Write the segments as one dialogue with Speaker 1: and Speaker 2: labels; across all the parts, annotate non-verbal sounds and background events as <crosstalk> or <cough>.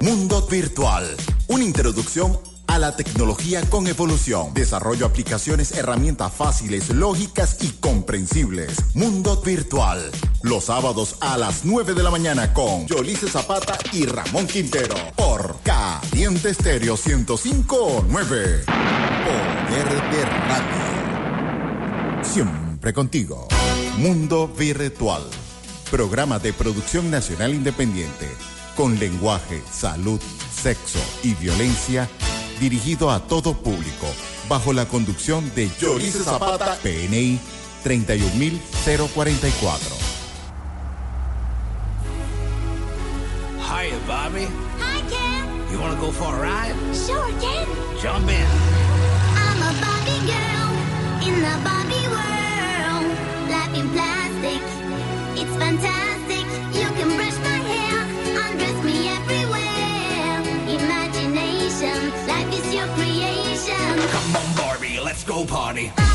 Speaker 1: Mundo Virtual, una introducción a la tecnología con evolución. Desarrollo aplicaciones, herramientas fáciles, lógicas y comprensibles. Mundo Virtual. Los sábados a las 9 de la mañana con Yolice Zapata y Ramón Quintero. Por Caliente Estéreo 1059. Poder de radio. Siempre contigo. Mundo Virtual. Programa de producción nacional independiente. Con lenguaje, salud, sexo y violencia dirigido a todo público, bajo la conducción de Yorice Zapata, PNI 31044.
Speaker 2: Hiya, Bobby.
Speaker 3: Hi, Ken.
Speaker 2: You want to go for a ride?
Speaker 3: Sure, Ken.
Speaker 2: Jump in.
Speaker 3: I'm a Barbie girl in the Barbie world. Life in plastic, it's fantastic. You can brush
Speaker 2: party.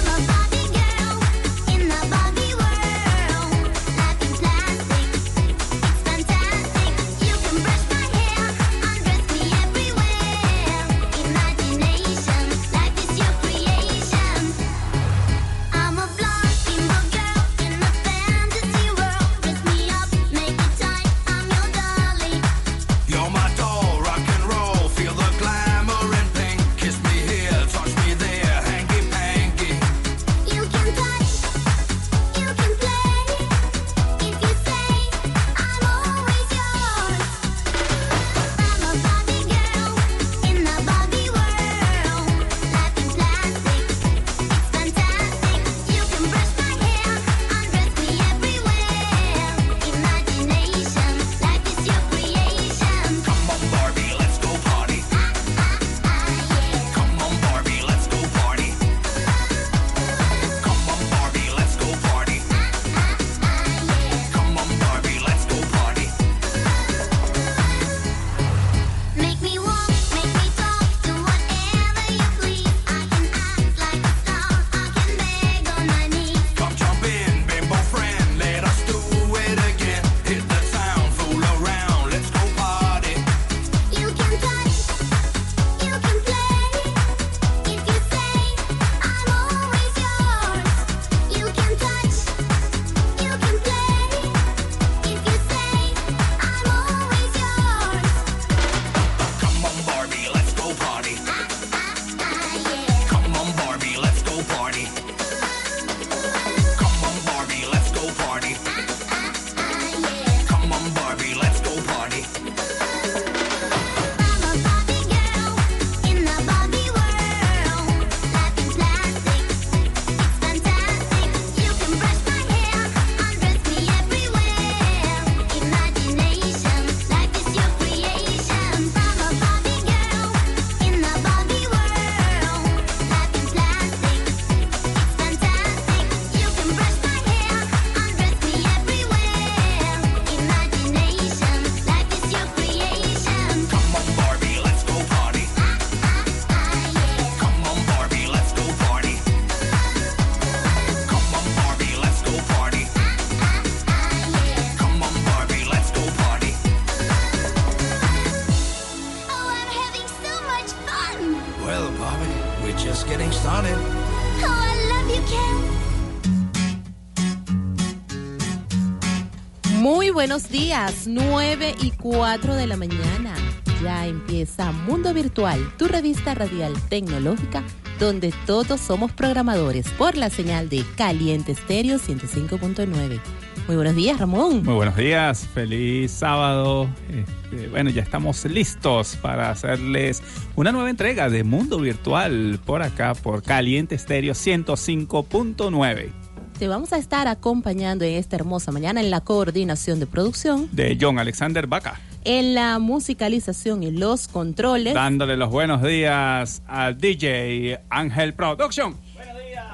Speaker 4: Buenos días, 9 y 4 de la mañana. Ya empieza Mundo Virtual, tu revista radial tecnológica, donde todos somos programadores por la señal de Caliente Estéreo 105.9. Muy buenos días, Ramón.
Speaker 5: Muy buenos días, feliz sábado. Este, bueno, ya estamos listos para hacerles una nueva entrega de Mundo Virtual por acá, por Caliente Estéreo 105.9
Speaker 4: Te vamos a estar acompañando en esta hermosa mañana en la coordinación de producción,
Speaker 5: de John Alexander Baca.
Speaker 4: en la musicalización y los controles.
Speaker 5: Dándole los buenos días al DJ Ángel Production.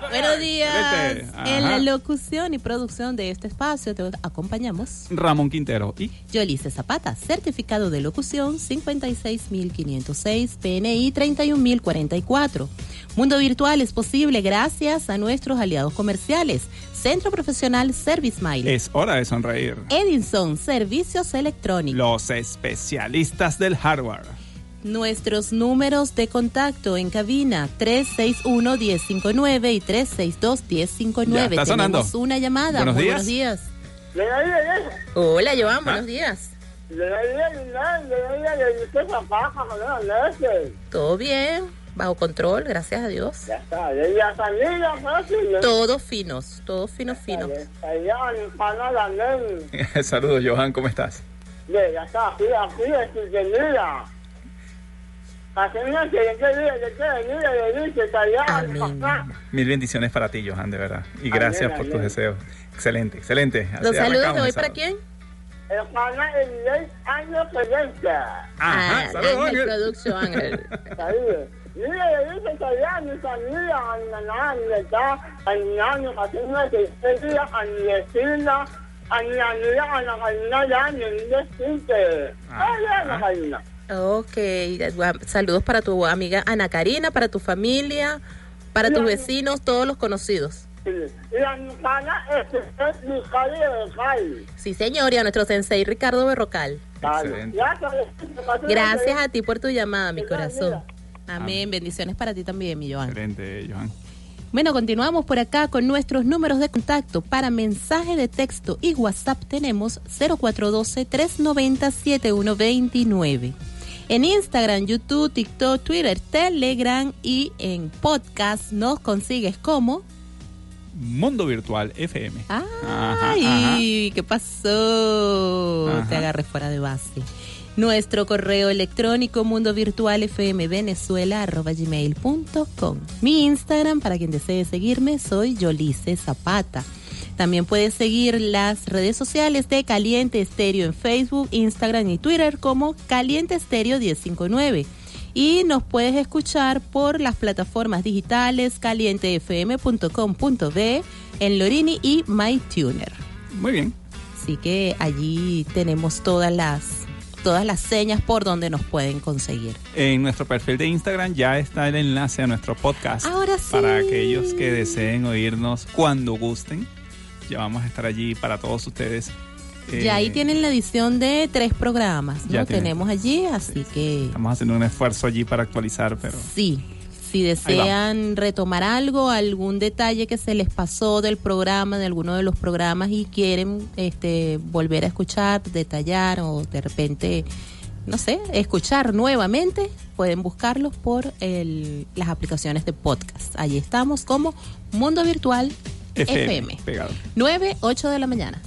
Speaker 4: Buenos días. En la locución y producción de este espacio te acompañamos
Speaker 5: Ramón Quintero y
Speaker 4: Yolice Zapata, certificado de locución 56506, PNI 31044. Mundo Virtual es posible gracias a nuestros aliados comerciales. Centro Profesional Service Mile.
Speaker 5: Es hora de sonreír.
Speaker 4: Edinson, servicios electrónicos.
Speaker 5: Los especialistas del hardware.
Speaker 4: Nuestros números de contacto en cabina 361-1059 y 362-1059.
Speaker 5: Ya está sonando.
Speaker 4: Tenemos una llamada.
Speaker 5: Buenos
Speaker 4: Muy
Speaker 5: días.
Speaker 4: buenos días.
Speaker 6: Le doy de
Speaker 4: Hola, Joan,
Speaker 5: Ah.
Speaker 4: buenos días. Todo bien, bajo control, gracias a Dios.
Speaker 6: Ya está, la familia fácil.
Speaker 4: Todos finos, todos finos, finos.
Speaker 5: Saludos, Johan, ¿cómo estás?
Speaker 6: De, ya está, aquí, aquí
Speaker 4: Amén.
Speaker 5: Mil bendiciones para ti, Johan, de verdad. Y gracias
Speaker 6: Amén,
Speaker 5: por tus deseos. Excelente, excelente. Así
Speaker 4: Los saludos de hoy
Speaker 5: el
Speaker 4: para quién?
Speaker 6: En Panamá, el 10 años presente.
Speaker 5: Ajá,
Speaker 4: Ah,
Speaker 5: saludos,
Speaker 4: Ángel.
Speaker 6: Saludos. Mira, le dice que allá mi familia, a mi mamá, a mi está, a mi año, a mi año, a mi vecina, a mi amiga, a la gallina, ya, a mi decinte. Ay, a la gallina.
Speaker 4: Ok, saludos para tu amiga Ana Karina, para tu familia, para tus vecinos, todos los conocidos.
Speaker 6: Este es mi calle de Cali.
Speaker 4: Sí, señor, y a nuestro sensei Ricardo Berrocal.
Speaker 5: Excelente.
Speaker 6: Gracias.
Speaker 4: A ti por tu llamada, mi corazón. Amén, bendiciones para ti también, mi Joan.
Speaker 5: Excelente, Johan.
Speaker 4: Bueno, continuamos por acá con nuestros números de contacto. Para mensaje de texto y WhatsApp tenemos 0412-390-7129. En Instagram, YouTube, TikTok, Twitter, Telegram y en podcast nos consigues como...
Speaker 5: Mundo Virtual FM.
Speaker 4: ¡Ay!
Speaker 5: Ajá, ajá.
Speaker 4: ¿Qué pasó?
Speaker 5: Ajá.
Speaker 4: Te agarré fuera de base. Nuestro correo electrónico mundo virtual fm venezuela arroba gmail punto com. Mi Instagram, para quien desee seguirme, soy Yolice Zapata. También puedes seguir las redes sociales de Caliente Estéreo en Facebook, Instagram y Twitter como Caliente Estéreo 1059. Y nos puedes escuchar por las plataformas digitales calientefm.com.be, en Lorini y MyTuner.
Speaker 5: Muy bien.
Speaker 4: Así que allí tenemos todas las todas las señas por donde nos pueden conseguir.
Speaker 5: En nuestro perfil de Instagram ya está el enlace a nuestro podcast.
Speaker 4: Ahora sí.
Speaker 5: Para aquellos que deseen oírnos cuando gusten. Ya vamos a estar allí para todos ustedes. Eh,
Speaker 4: ya ahí tienen la edición de tres programas, ¿no?
Speaker 5: Ya
Speaker 4: Tenemos allí, así que
Speaker 5: Estamos haciendo un esfuerzo allí para actualizar, pero
Speaker 4: sí. Si desean retomar algo, algún detalle que se les pasó del programa, de alguno de los programas y quieren este volver a escuchar, detallar o de repente, no sé, escuchar nuevamente, pueden buscarlos por el- las aplicaciones de podcast. Allí estamos como Mundo Virtual
Speaker 5: FM,
Speaker 4: FM.
Speaker 5: pegado.
Speaker 4: 9, 8 de la mañana.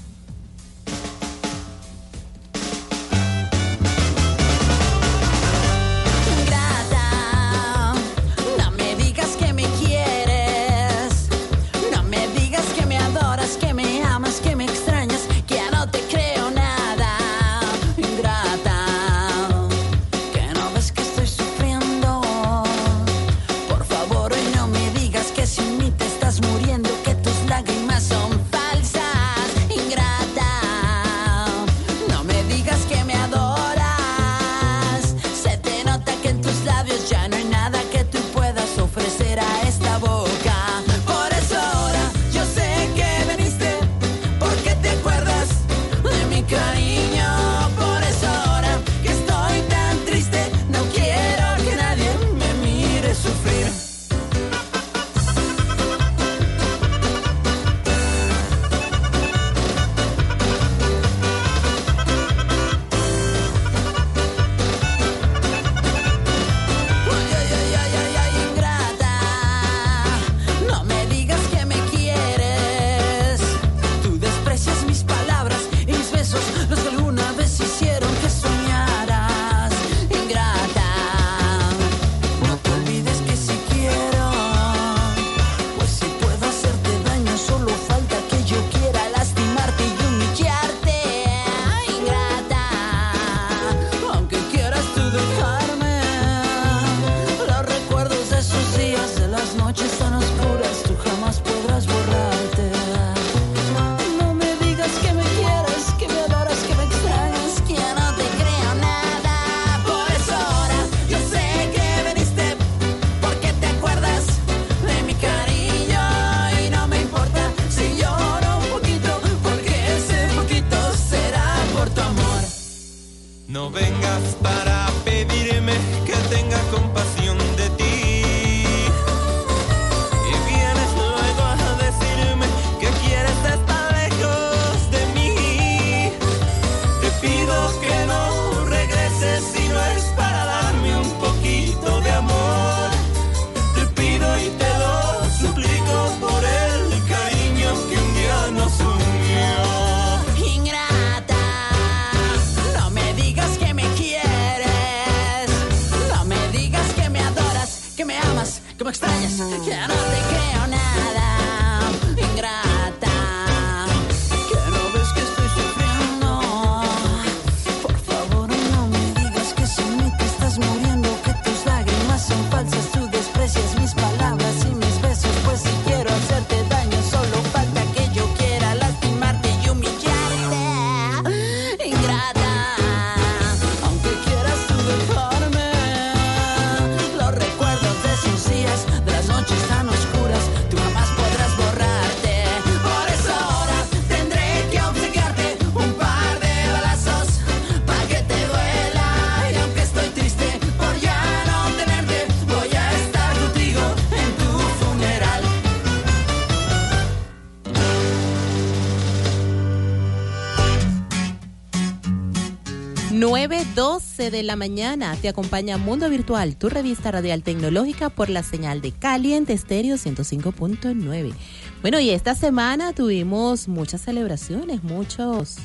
Speaker 4: 9.12 de la mañana te acompaña Mundo Virtual, tu revista radial tecnológica por la señal de Caliente Estéreo 105.9. Bueno, y esta semana tuvimos muchas celebraciones, muchos,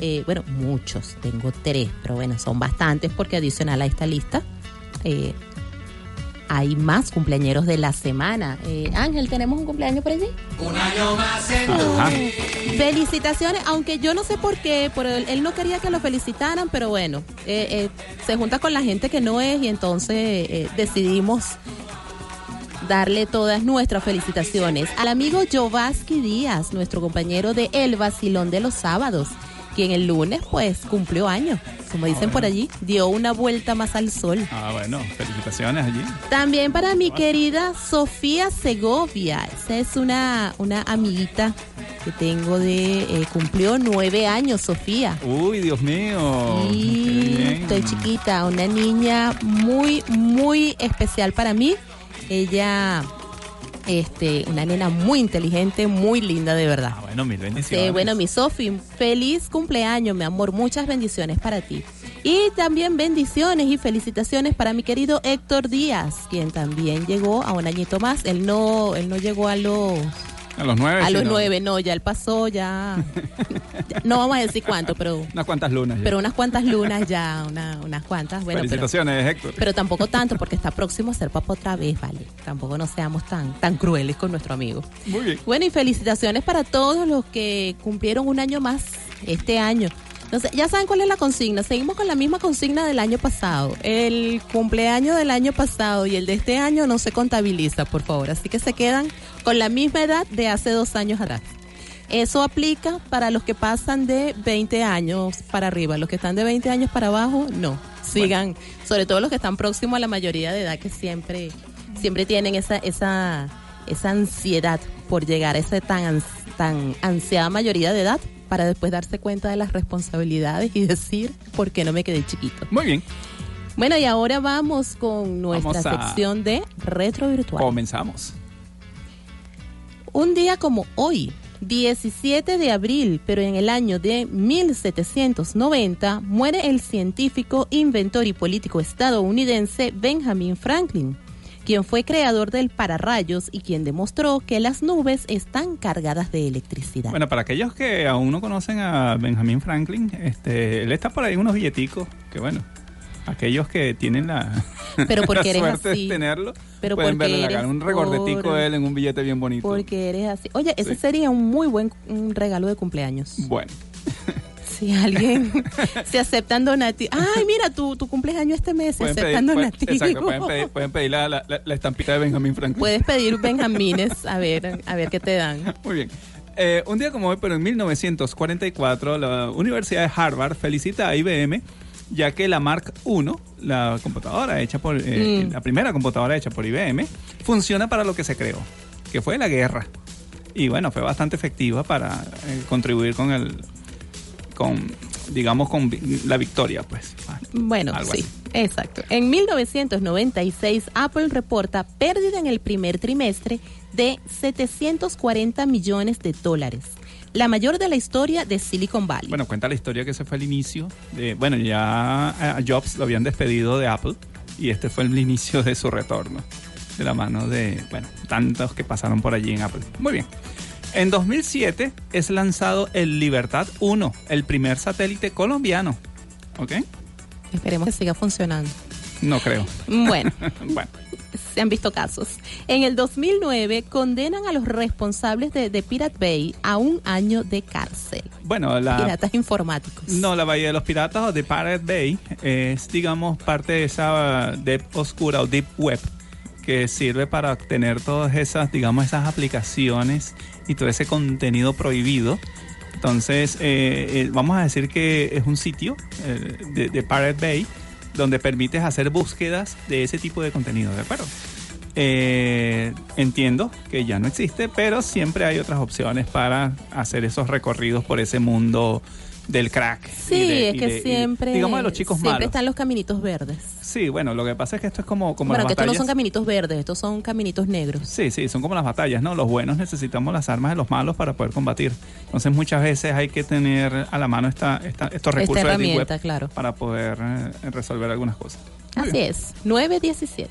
Speaker 4: eh, bueno, muchos, tengo tres, pero bueno, son bastantes porque adicional a esta lista eh, hay más cumpleañeros de la semana. Eh, Ángel, ¿tenemos un cumpleaños por allí?
Speaker 5: Ajá.
Speaker 4: Felicitaciones, aunque yo no sé por qué, pero él, él no quería que lo felicitaran, pero bueno, eh, eh, se junta con la gente que no es y entonces eh, decidimos darle todas nuestras felicitaciones al amigo Jovaski Díaz, nuestro compañero de El Vacilón de los Sábados, quien el lunes pues cumplió años, como dicen por allí, dio una vuelta más al sol.
Speaker 5: Ah, bueno, felicitaciones allí.
Speaker 4: También para mi querida Sofía Segovia. Esa es una, una amiguita que tengo de... eh, cumplió nueve años, Sofía.
Speaker 5: Uy, Dios mío.
Speaker 4: Y estoy chiquita, una niña muy, muy especial para mí. Ella, este, una nena muy inteligente, muy linda de verdad.
Speaker 5: Ah, bueno, mil bendiciones.
Speaker 4: Sí, bueno, mi Sofi, feliz cumpleaños, mi amor. Muchas bendiciones para ti. Y también bendiciones y felicitaciones para mi querido Héctor Díaz, quien también llegó a un añito más. Él no, él no llegó a los
Speaker 5: A los nueve.
Speaker 4: a los nueve, no, ya él pasó, ya. ya- <laughs> no vamos a decir cuánto, pero
Speaker 5: Unas cuantas lunas. ya.
Speaker 4: pero unas cuantas lunas ya, una- unas cuantas. Bueno, pero,
Speaker 5: felicitaciones, Héctor.
Speaker 4: pero tampoco tanto porque está próximo a ser papá otra vez, vale. Tampoco no seamos tan tan crueles con nuestro amigo.
Speaker 5: Muy bien.
Speaker 4: Bueno, y felicitaciones para todos los que cumplieron un año más este año. Entonces, ya saben cuál es la consigna. Seguimos con la misma consigna del año pasado. El cumpleaños del año pasado y el de este año no se contabiliza, por favor. Así que se quedan con la misma edad de hace dos años atrás. Eso aplica para los que pasan de 20 años para arriba. Los que están de 20 años para abajo, no. Sigan, sobre todo los que están próximos a la mayoría de edad, que siempre, siempre tienen esa, esa, esa ansiedad por llegar a esa tan, tan ansiada mayoría de edad para después darse cuenta de las responsabilidades y decir, ¿por qué no me quedé chiquito?
Speaker 5: Muy bien.
Speaker 4: Bueno, y ahora vamos con nuestra
Speaker 5: Vamos a-
Speaker 4: sección de retro virtual.
Speaker 5: Comenzamos.
Speaker 4: Un día como hoy, 17 de abril, pero en el año de 1790, muere el científico, inventor y político estadounidense Benjamin Franklin, quien fue creador del pararrayos y quien demostró que las nubes están cargadas de electricidad.
Speaker 5: Bueno, para aquellos que aún no conocen a Benjamin Franklin, este, él está por ahí unos billeticos que bueno, aquellos que tienen la, <laughs>
Speaker 4: Pero porque <laughs>
Speaker 5: la
Speaker 4: eres
Speaker 5: suerte
Speaker 4: así.
Speaker 5: de tenerlo,
Speaker 4: Pero
Speaker 5: pueden verle la cara, un regordetico
Speaker 4: pobre.
Speaker 5: de él en un billete bien bonito.
Speaker 4: Porque eres así. Oye, ese
Speaker 5: Sí.
Speaker 4: sería un muy buen un regalo de cumpleaños.
Speaker 5: Bueno, <laughs>
Speaker 4: Si alguien <laughs> se aceptan donativos. Ay, mira, tu, tu cumpleaños este mes, se aceptan donativos.
Speaker 5: exacto, pueden pedir, pueden pedir la, la- estampita de Benjamin Franklin.
Speaker 4: Puedes pedir <laughs> Benjamines, a ver, a ver qué te dan.
Speaker 5: Muy bien. Eh, un día como hoy, pero en 1944, la Universidad de Harvard felicita a IBM, ya que la Mark I, la computadora hecha por, eh,
Speaker 4: Mm.
Speaker 5: la primera computadora hecha por IBM, funciona para lo que se creó, que fue la guerra. Y bueno, fue bastante efectiva para eh, contribuir con el, con digamos, con la victoria, pues.
Speaker 4: Bueno,
Speaker 5: Algo
Speaker 4: sí,
Speaker 5: así.
Speaker 4: exacto. En 1996, Apple reporta pérdida en el primer trimestre de 740 millones de dólares, la mayor de la historia de Silicon Valley.
Speaker 5: Bueno, cuenta la historia que ese fue el inicio de, bueno, ya a Jobs lo habían despedido de Apple y este fue el <laughs> inicio de su retorno de la mano de, bueno, tantos que pasaron por allí en Apple. Muy bien. En 2007 es lanzado el Libertad 1, el primer satélite colombiano. ¿Ok?
Speaker 4: Esperemos que siga funcionando.
Speaker 5: No creo.
Speaker 4: Bueno, <laughs>
Speaker 5: bueno,
Speaker 4: se han visto casos. En el 2009 condenan a los responsables de, de Pirate Bay a un año de cárcel.
Speaker 5: bueno, la,
Speaker 4: Piratas informáticos.
Speaker 5: No, la Bahía de los Piratas o de Pirate Bay es, digamos, parte de esa deep oscura o deep web que sirve para obtener todas esas, digamos, esas aplicaciones y todo ese contenido prohibido. Entonces, eh, eh, vamos a decir que es un sitio eh, de, de Pirate Bay donde permites hacer búsquedas de ese tipo de contenido, ¿de acuerdo? Entiendo que ya no existe, pero siempre hay otras opciones para hacer esos recorridos por ese mundo del crack.
Speaker 4: Sí,
Speaker 5: de-
Speaker 4: es que
Speaker 5: de- y de-
Speaker 4: siempre,
Speaker 5: digamos de los chicos
Speaker 4: siempre
Speaker 5: malos.
Speaker 4: están los caminitos verdes.
Speaker 5: Sí, bueno, lo que pasa es que esto es como, como
Speaker 4: bueno,
Speaker 5: las
Speaker 4: que estos no son caminitos verdes, estos son caminitos negros.
Speaker 5: Sí, sí, son como las batallas, ¿no? Los buenos necesitamos las armas de los malos para poder combatir. Entonces muchas veces hay que tener a la mano esta, esta- estos
Speaker 4: Esta
Speaker 5: recursos de Web
Speaker 4: claro.
Speaker 5: para poder eh, resolver algunas cosas.
Speaker 4: Así es, 917.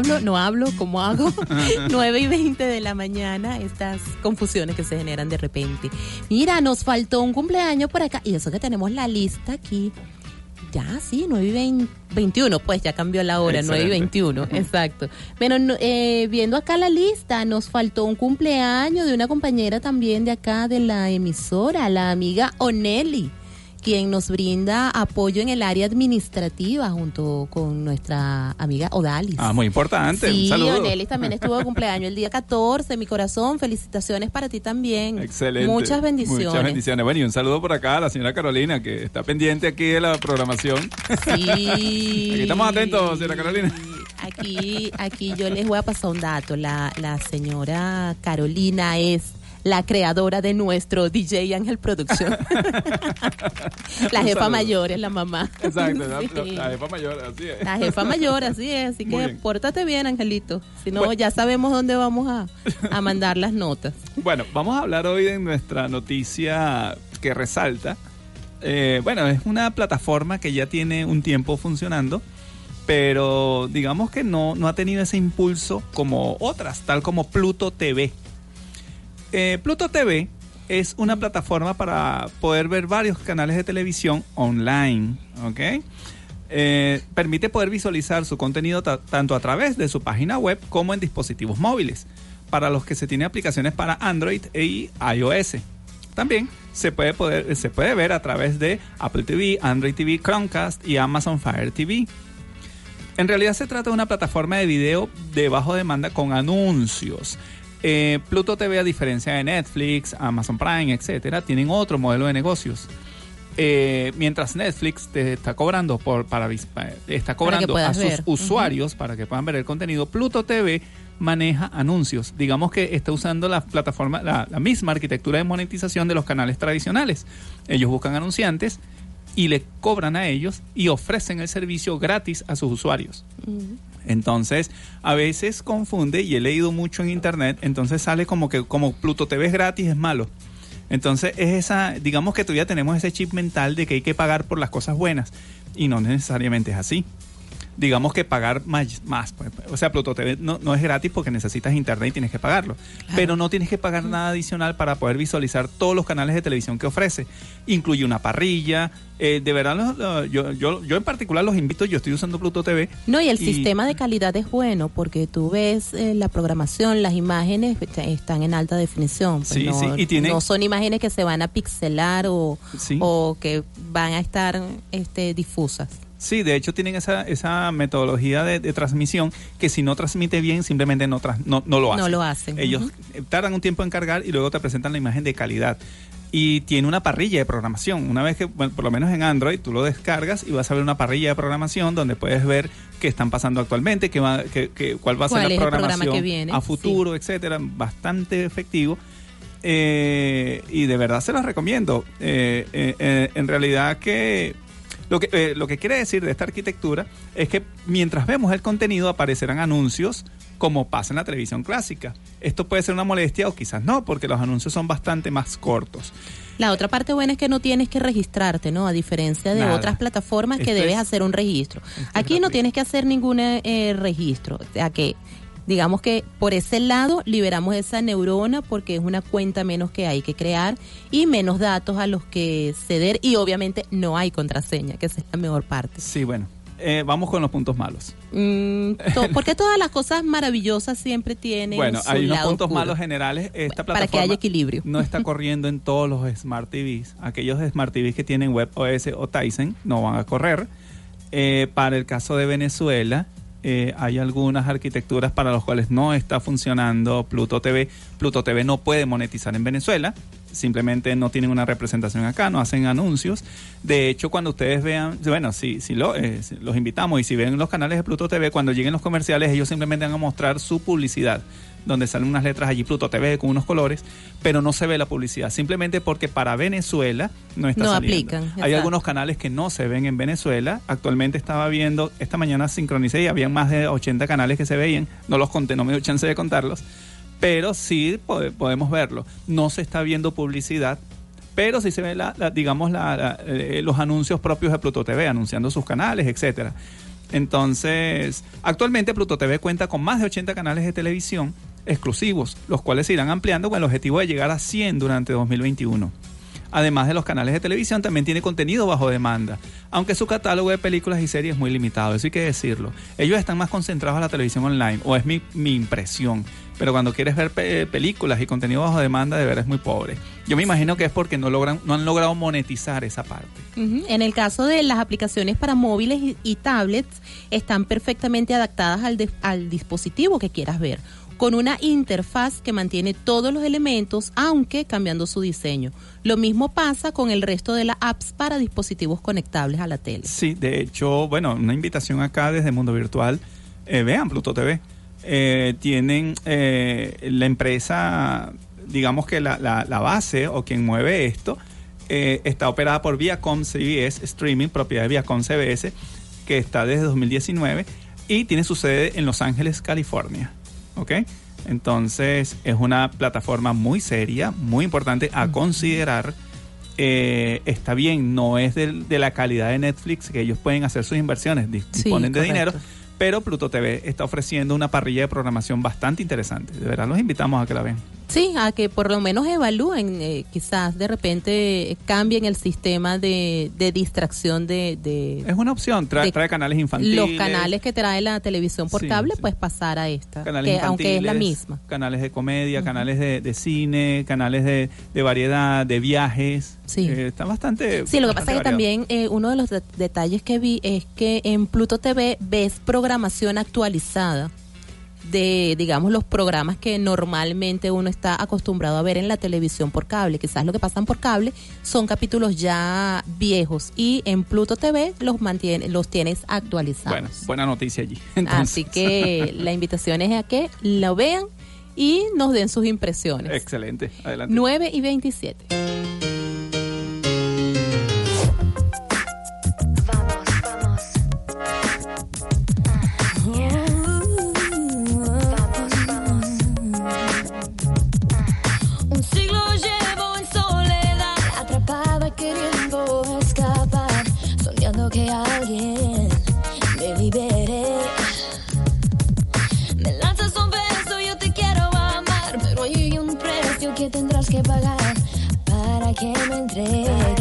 Speaker 4: Hablo? ¿No hablo? ¿Cómo hago? <laughs> 9 y 20 de la mañana, estas confusiones que se generan de repente. Mira, nos faltó un cumpleaños por acá. Y eso que tenemos la lista aquí. Ya, sí, 9 y 20 21, pues ya cambió la hora, 9 y
Speaker 5: Excelente.
Speaker 4: 21, <laughs> exacto. Pero eh, viendo acá la lista, nos faltó un cumpleaños de una compañera también de acá de la emisora, la amiga Oneli, quien nos brinda apoyo en el área administrativa junto con nuestra amiga Odalis.
Speaker 5: Ah, muy importante.
Speaker 4: Sí. Onelis también estuvo de cumpleaños el día 14, mi corazón, felicitaciones para ti también.
Speaker 5: Excelente.
Speaker 4: Muchas bendiciones.
Speaker 5: Muchas bendiciones. Bueno, y un saludo por acá a la señora Carolina, que está pendiente aquí de la programación.
Speaker 4: Sí. <laughs>
Speaker 5: Aquí estamos atentos, señora Carolina.
Speaker 4: Aquí, aquí yo les voy a pasar un dato. La, la señora Carolina es la creadora de nuestro DJ Ángel Producción. <laughs> la jefa mayor es la mamá.
Speaker 5: Exacto, la, jefa mayor, así es.
Speaker 4: La jefa mayor, así es. Así
Speaker 5: Muy
Speaker 4: que
Speaker 5: bien.
Speaker 4: pórtate bien, Angelito. Si no,
Speaker 5: Bueno.
Speaker 4: ya sabemos dónde vamos a, a mandar las notas.
Speaker 5: Bueno, vamos a hablar hoy de nuestra noticia que resalta. Eh, bueno, es una plataforma que ya tiene un tiempo funcionando, pero digamos que no, no ha tenido ese impulso como otras, tal como Pluto TV. Eh, Pluto TV es una plataforma para poder ver varios canales de televisión online, ¿ok? Eh, permite poder visualizar su contenido ta- tanto a través de su página web como en dispositivos móviles, para los que se tienen aplicaciones para Android y iOS. También se puede, poder, se puede ver a través de Apple TV, Android TV, Chromecast y Amazon Fire TV. En realidad se trata de una plataforma de video de bajo demanda con anuncios. Eh, Pluto TV, a diferencia de Netflix, Amazon Prime, etcétera, tienen otro modelo de negocios. Eh, mientras Netflix te está cobrando por para está cobrando a sus
Speaker 4: ver.
Speaker 5: usuarios para que puedan ver el contenido, Pluto TV maneja anuncios. Digamos que está usando la plataforma, la, la misma arquitectura de monetización de los canales tradicionales. Ellos buscan anunciantes y le cobran a ellos y ofrecen el servicio gratis a sus usuarios. Entonces, a veces confunde, y he leído mucho en internet, entonces sale como que como Pluto TV es gratis, es malo. Entonces, es esa, digamos que todavía tenemos ese chip mental de que hay que pagar por las cosas buenas, y no necesariamente es así. Digamos que pagar más, más pues, o sea, Pluto TV no, no es gratis porque necesitas internet y tienes que pagarlo, pero no tienes que pagar nada adicional para poder visualizar todos los canales de televisión que ofrece. Incluye una parrilla, eh, de verdad, lo- lo- yo, yo, yo en particular los invito, yo estoy usando Pluto TV.
Speaker 4: No, y el sistema de calidad es bueno porque tú ves eh, la programación, las imágenes est- están en alta definición. pues
Speaker 5: Sí,
Speaker 4: no,
Speaker 5: sí, y tiene-
Speaker 4: no son imágenes que se van a pixelar o,
Speaker 5: Sí.
Speaker 4: o que van a estar este, difusas.
Speaker 5: Sí, de hecho tienen esa, esa metodología de, de transmisión que si no transmite bien simplemente no, tras- no, no lo hacen.
Speaker 4: No lo hacen,
Speaker 5: Ellos eh, tardan un tiempo en cargar y luego te presentan la imagen de calidad. Y tiene una parrilla de programación. Una vez que, bueno, por lo menos en Android, tú lo descargas y vas a ver una parrilla de programación donde puedes ver qué están pasando actualmente, qué va, qué- qué- cuál va a ser
Speaker 4: ¿Cuál
Speaker 5: la
Speaker 4: programa
Speaker 5: programación
Speaker 4: viene?
Speaker 5: a futuro, etcétera. Bastante efectivo. Eh, y de verdad se los recomiendo. Eh, eh, eh, en realidad que lo que, eh, lo que quiere decir de esta arquitectura es que mientras vemos el contenido aparecerán anuncios como pasa en la televisión clásica. Esto puede ser una molestia o quizás no, porque los anuncios son bastante más cortos.
Speaker 4: La otra parte buena es que no tienes que registrarte, ¿no? A diferencia de
Speaker 5: Nada.
Speaker 4: otras plataformas que
Speaker 5: Esto
Speaker 4: debes
Speaker 5: es-
Speaker 4: hacer un registro. Aquí no tienes que hacer ningún eh, registro. O sea que, digamos que por ese lado liberamos esa neurona porque es una cuenta menos que hay que crear y menos datos a los que ceder y obviamente no hay contraseña, que esa es la mejor parte.
Speaker 5: Sí, bueno. eh, vamos con los puntos malos.
Speaker 4: Mm, to- <laughs> porque todas las cosas maravillosas siempre tienen
Speaker 5: Bueno,
Speaker 4: su
Speaker 5: hay unos
Speaker 4: lado
Speaker 5: puntos
Speaker 4: oscuro.
Speaker 5: malos generales. Esta
Speaker 4: Para que
Speaker 5: plataforma
Speaker 4: haya equilibrio.
Speaker 5: No está <laughs> corriendo en todos los Smart TVs. Aquellos Smart TVs que tienen WebOS o Tyson no van a correr. Eh, para el caso de Venezuela, eh, hay algunas arquitecturas para las cuales no está funcionando Pluto TV. Pluto TV no puede monetizar en Venezuela. Simplemente no tienen una representación acá, no hacen anuncios. De hecho, cuando ustedes vean, bueno, si, si, lo, eh, si los invitamos y si ven los canales de Pluto TV, cuando lleguen los comerciales, ellos simplemente van a mostrar su publicidad, donde salen unas letras allí Pluto TV con unos colores, pero no se ve la publicidad, simplemente porque para Venezuela no está
Speaker 4: No
Speaker 5: saliendo.
Speaker 4: aplican,
Speaker 5: Hay
Speaker 4: exacto.
Speaker 5: algunos canales que no se ven en Venezuela. Actualmente estaba viendo, esta mañana sincronicé y había más de 80 canales que se veían. No los conté, no me dio chance de contarlos. Pero sí pode- podemos verlo. No se está viendo publicidad, pero sí se ve, la, la- digamos, la- la- eh, los anuncios propios de Pluto TV, anunciando sus canales, etcétera. Entonces, actualmente Pluto TV cuenta con más de 80 canales de televisión exclusivos, los cuales se irán ampliando con el objetivo de llegar a 100 durante 2021. Además de los canales de televisión, también tiene contenido bajo demanda, aunque su catálogo de películas y series es muy limitado, eso hay que decirlo. Ellos están más concentrados en la televisión online, o es mi, mi impresión. Pero cuando quieres ver pe- películas y contenido bajo demanda, de verdad es muy pobre. Yo me imagino que es porque no, logran, no han logrado monetizar esa parte.
Speaker 4: En el caso de las aplicaciones para móviles y, y tablets, están perfectamente adaptadas al, de- al dispositivo que quieras ver, con una interfaz que mantiene todos los elementos, aunque cambiando su diseño. Lo mismo pasa con el resto de las apps para dispositivos conectables a la tele.
Speaker 5: Sí, de hecho, bueno, una invitación acá desde Mundo Virtual. Eh, vean Pluto TV. Eh, tienen eh, la empresa, digamos que la, la- la base o quien mueve esto, eh, está operada por Viacom CBS Streaming, propiedad de Viacom CBS, que está desde 2019 y tiene su sede en Los Ángeles, California. ¿Ok? Entonces es una plataforma muy seria, muy importante a considerar. Eh, está bien, no es de, la calidad de Netflix, que ellos pueden hacer sus inversiones,
Speaker 4: Sí,
Speaker 5: disponen de
Speaker 4: correcto.
Speaker 5: dinero, pero Pluto TV está ofreciendo una parrilla de programación bastante interesante. De verdad, los invitamos a que la vean.
Speaker 4: Sí, a que por lo menos evalúen, eh, quizás de repente cambien el sistema de, de distracción de, de
Speaker 5: Es una opción, trae, trae canales infantiles.
Speaker 4: los canales que trae la televisión por
Speaker 5: Sí,
Speaker 4: cable,
Speaker 5: sí.
Speaker 4: pues pasar a esta,
Speaker 5: canales
Speaker 4: que, aunque es la misma.
Speaker 5: Canales de comedia, canales de, de cine, canales de, de variedad, de viajes.
Speaker 4: Sí.
Speaker 5: Eh, está bastante.
Speaker 4: Sí, lo que pasa es que también eh, uno de los de- detalles que vi es que en Pluto TV ves programación actualizada de, digamos, los programas que normalmente uno está acostumbrado a ver en la televisión por cable. Quizás lo que pasan por cable son capítulos ya viejos y en Pluto TV los mantiene, los tienes actualizados.
Speaker 5: Bueno, buena noticia allí. <laughs> Entonces,
Speaker 4: Así que la invitación es a que lo vean y nos den sus impresiones.
Speaker 5: Excelente. Adelante.
Speaker 4: 9 y 27.
Speaker 7: Que me entregue.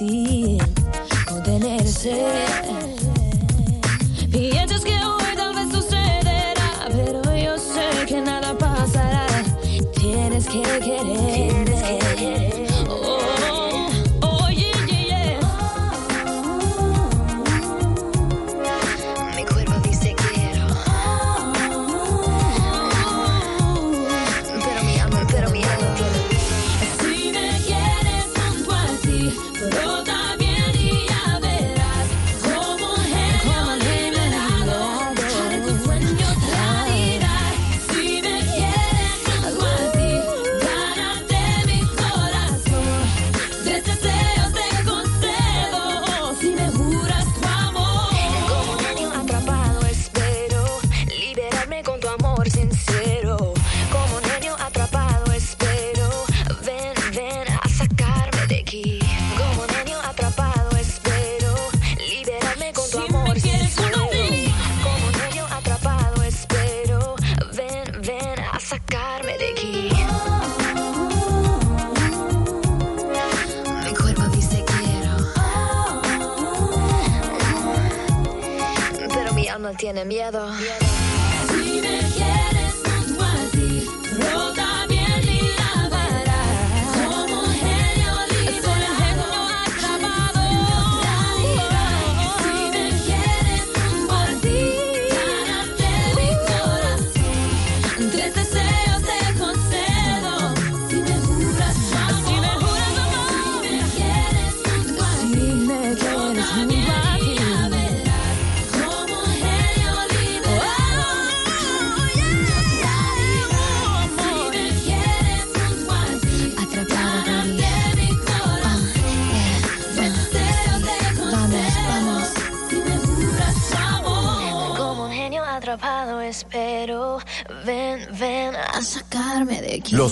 Speaker 2: see
Speaker 1: it.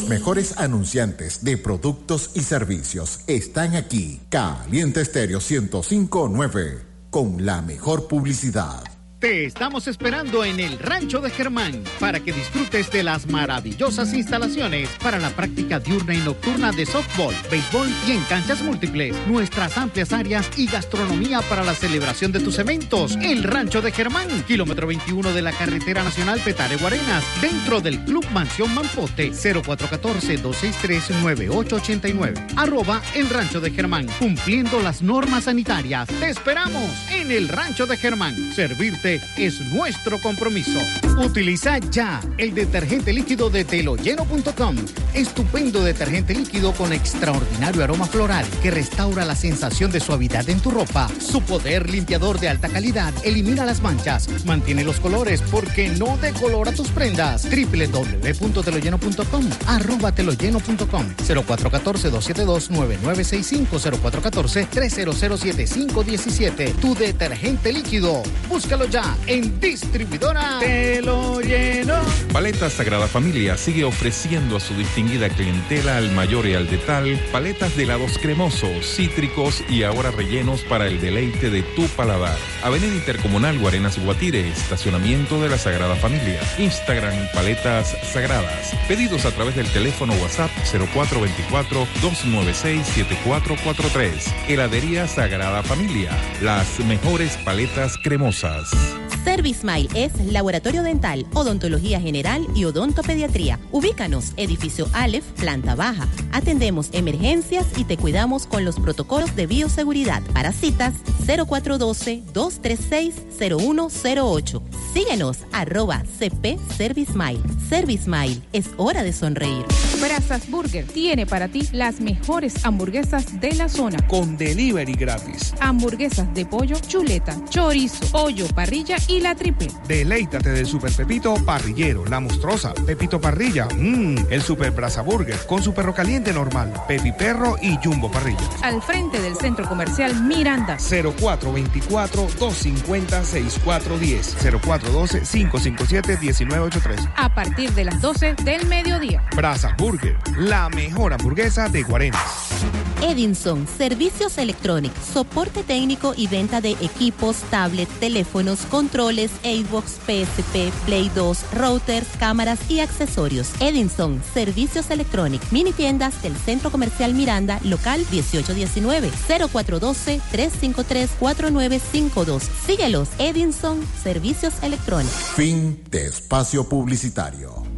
Speaker 1: Mejores anunciantes de productos y servicios están aquí. Caliente Estéreo 1059 con la mejor publicidad.
Speaker 8: Te estamos esperando en el Rancho de Germán para que disfrutes de las maravillosas instalaciones para la práctica diurna y nocturna de softball, béisbol y en canchas múltiples, nuestras amplias áreas y gastronomía para la celebración de tus eventos. El Rancho de Germán, kilómetro 21 de la carretera nacional Petare Guarenas, dentro del Club Mansión Mampote, 0414-263-9889. Arroba el Rancho de Germán, cumpliendo las normas sanitarias. Te esperamos en el Rancho de Germán. Servirte es nuestro compromiso. Utiliza ya el detergente líquido de teloyeno.com. Estupendo detergente líquido con extraordinario aroma floral que restaura la sensación de suavidad en tu ropa. Su poder limpiador de alta calidad elimina las manchas, mantiene los colores porque no decolora tus prendas. www.teloyeno.com arroba teloyeno.com 0414-272-9965 0414-3007517 Tu detergente líquido. Búscalo ya en distribuidora Te lo lleno.
Speaker 9: Paletas Sagrada Familia sigue ofreciendo a su distinguida clientela al mayor y al detal paletas de helados cremosos, cítricos y ahora rellenos para el deleite de tu paladar. Avenida Intercomunal Guarenas Guatire, estacionamiento de la Sagrada Familia. Instagram Paletas Sagradas. Pedidos a través del teléfono WhatsApp 0424-296-7443. Heladería Sagrada Familia. Las mejores paletas cremosas.
Speaker 4: Service es laboratorio dental, odontología general y odontopediatría. Ubícanos, edificio Aleph, planta baja. Atendemos emergencias y te cuidamos con los protocolos de bioseguridad. Para citas, 0412-236-0108. Síguenos, arroba CP Service Smile. Service Smile, es hora de sonreír.
Speaker 10: Brazas Burger tiene para ti las mejores hamburguesas de la zona.
Speaker 11: Con delivery gratis.
Speaker 10: Hamburguesas de pollo, chuleta, chorizo, pollo, parrilla y la triple.
Speaker 11: Deleítate del Super Pepito Parrillero, la monstruosa, Pepito Parrilla, mmm, el Super Brasa Burger con su perro caliente normal, Pepi Perro y Jumbo Parrilla.
Speaker 10: Al frente del centro comercial Miranda.
Speaker 11: 0424-250-6410. 0412-557-1983.
Speaker 10: A partir de las 12 del mediodía.
Speaker 11: Brasa Burger, la mejor hamburguesa de Guarenas.
Speaker 4: Edinson, servicios electrónicos, soporte técnico y venta de equipos, tablets, teléfonos, controles, Xbox, PSP, Play 2, routers, cámaras y accesorios. Edinson, servicios electrónicos, mini tiendas del Centro Comercial Miranda, local 1819, 0412-353-4952. Síguelos, Edinson, servicios electrónicos.
Speaker 1: Fin de espacio publicitario.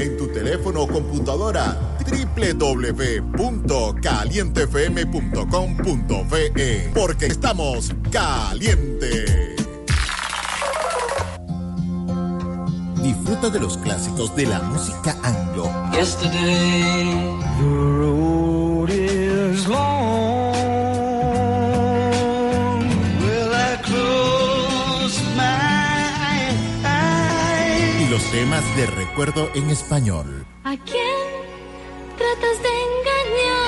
Speaker 1: En tu teléfono o computadora, www.calientefm.com.ve. Porque estamos caliente. Disfruta de los clásicos de la música anglo.
Speaker 12: Yesterday, the road is long.
Speaker 1: Los temas de recuerdo en español.
Speaker 2: ¿A quién tratas de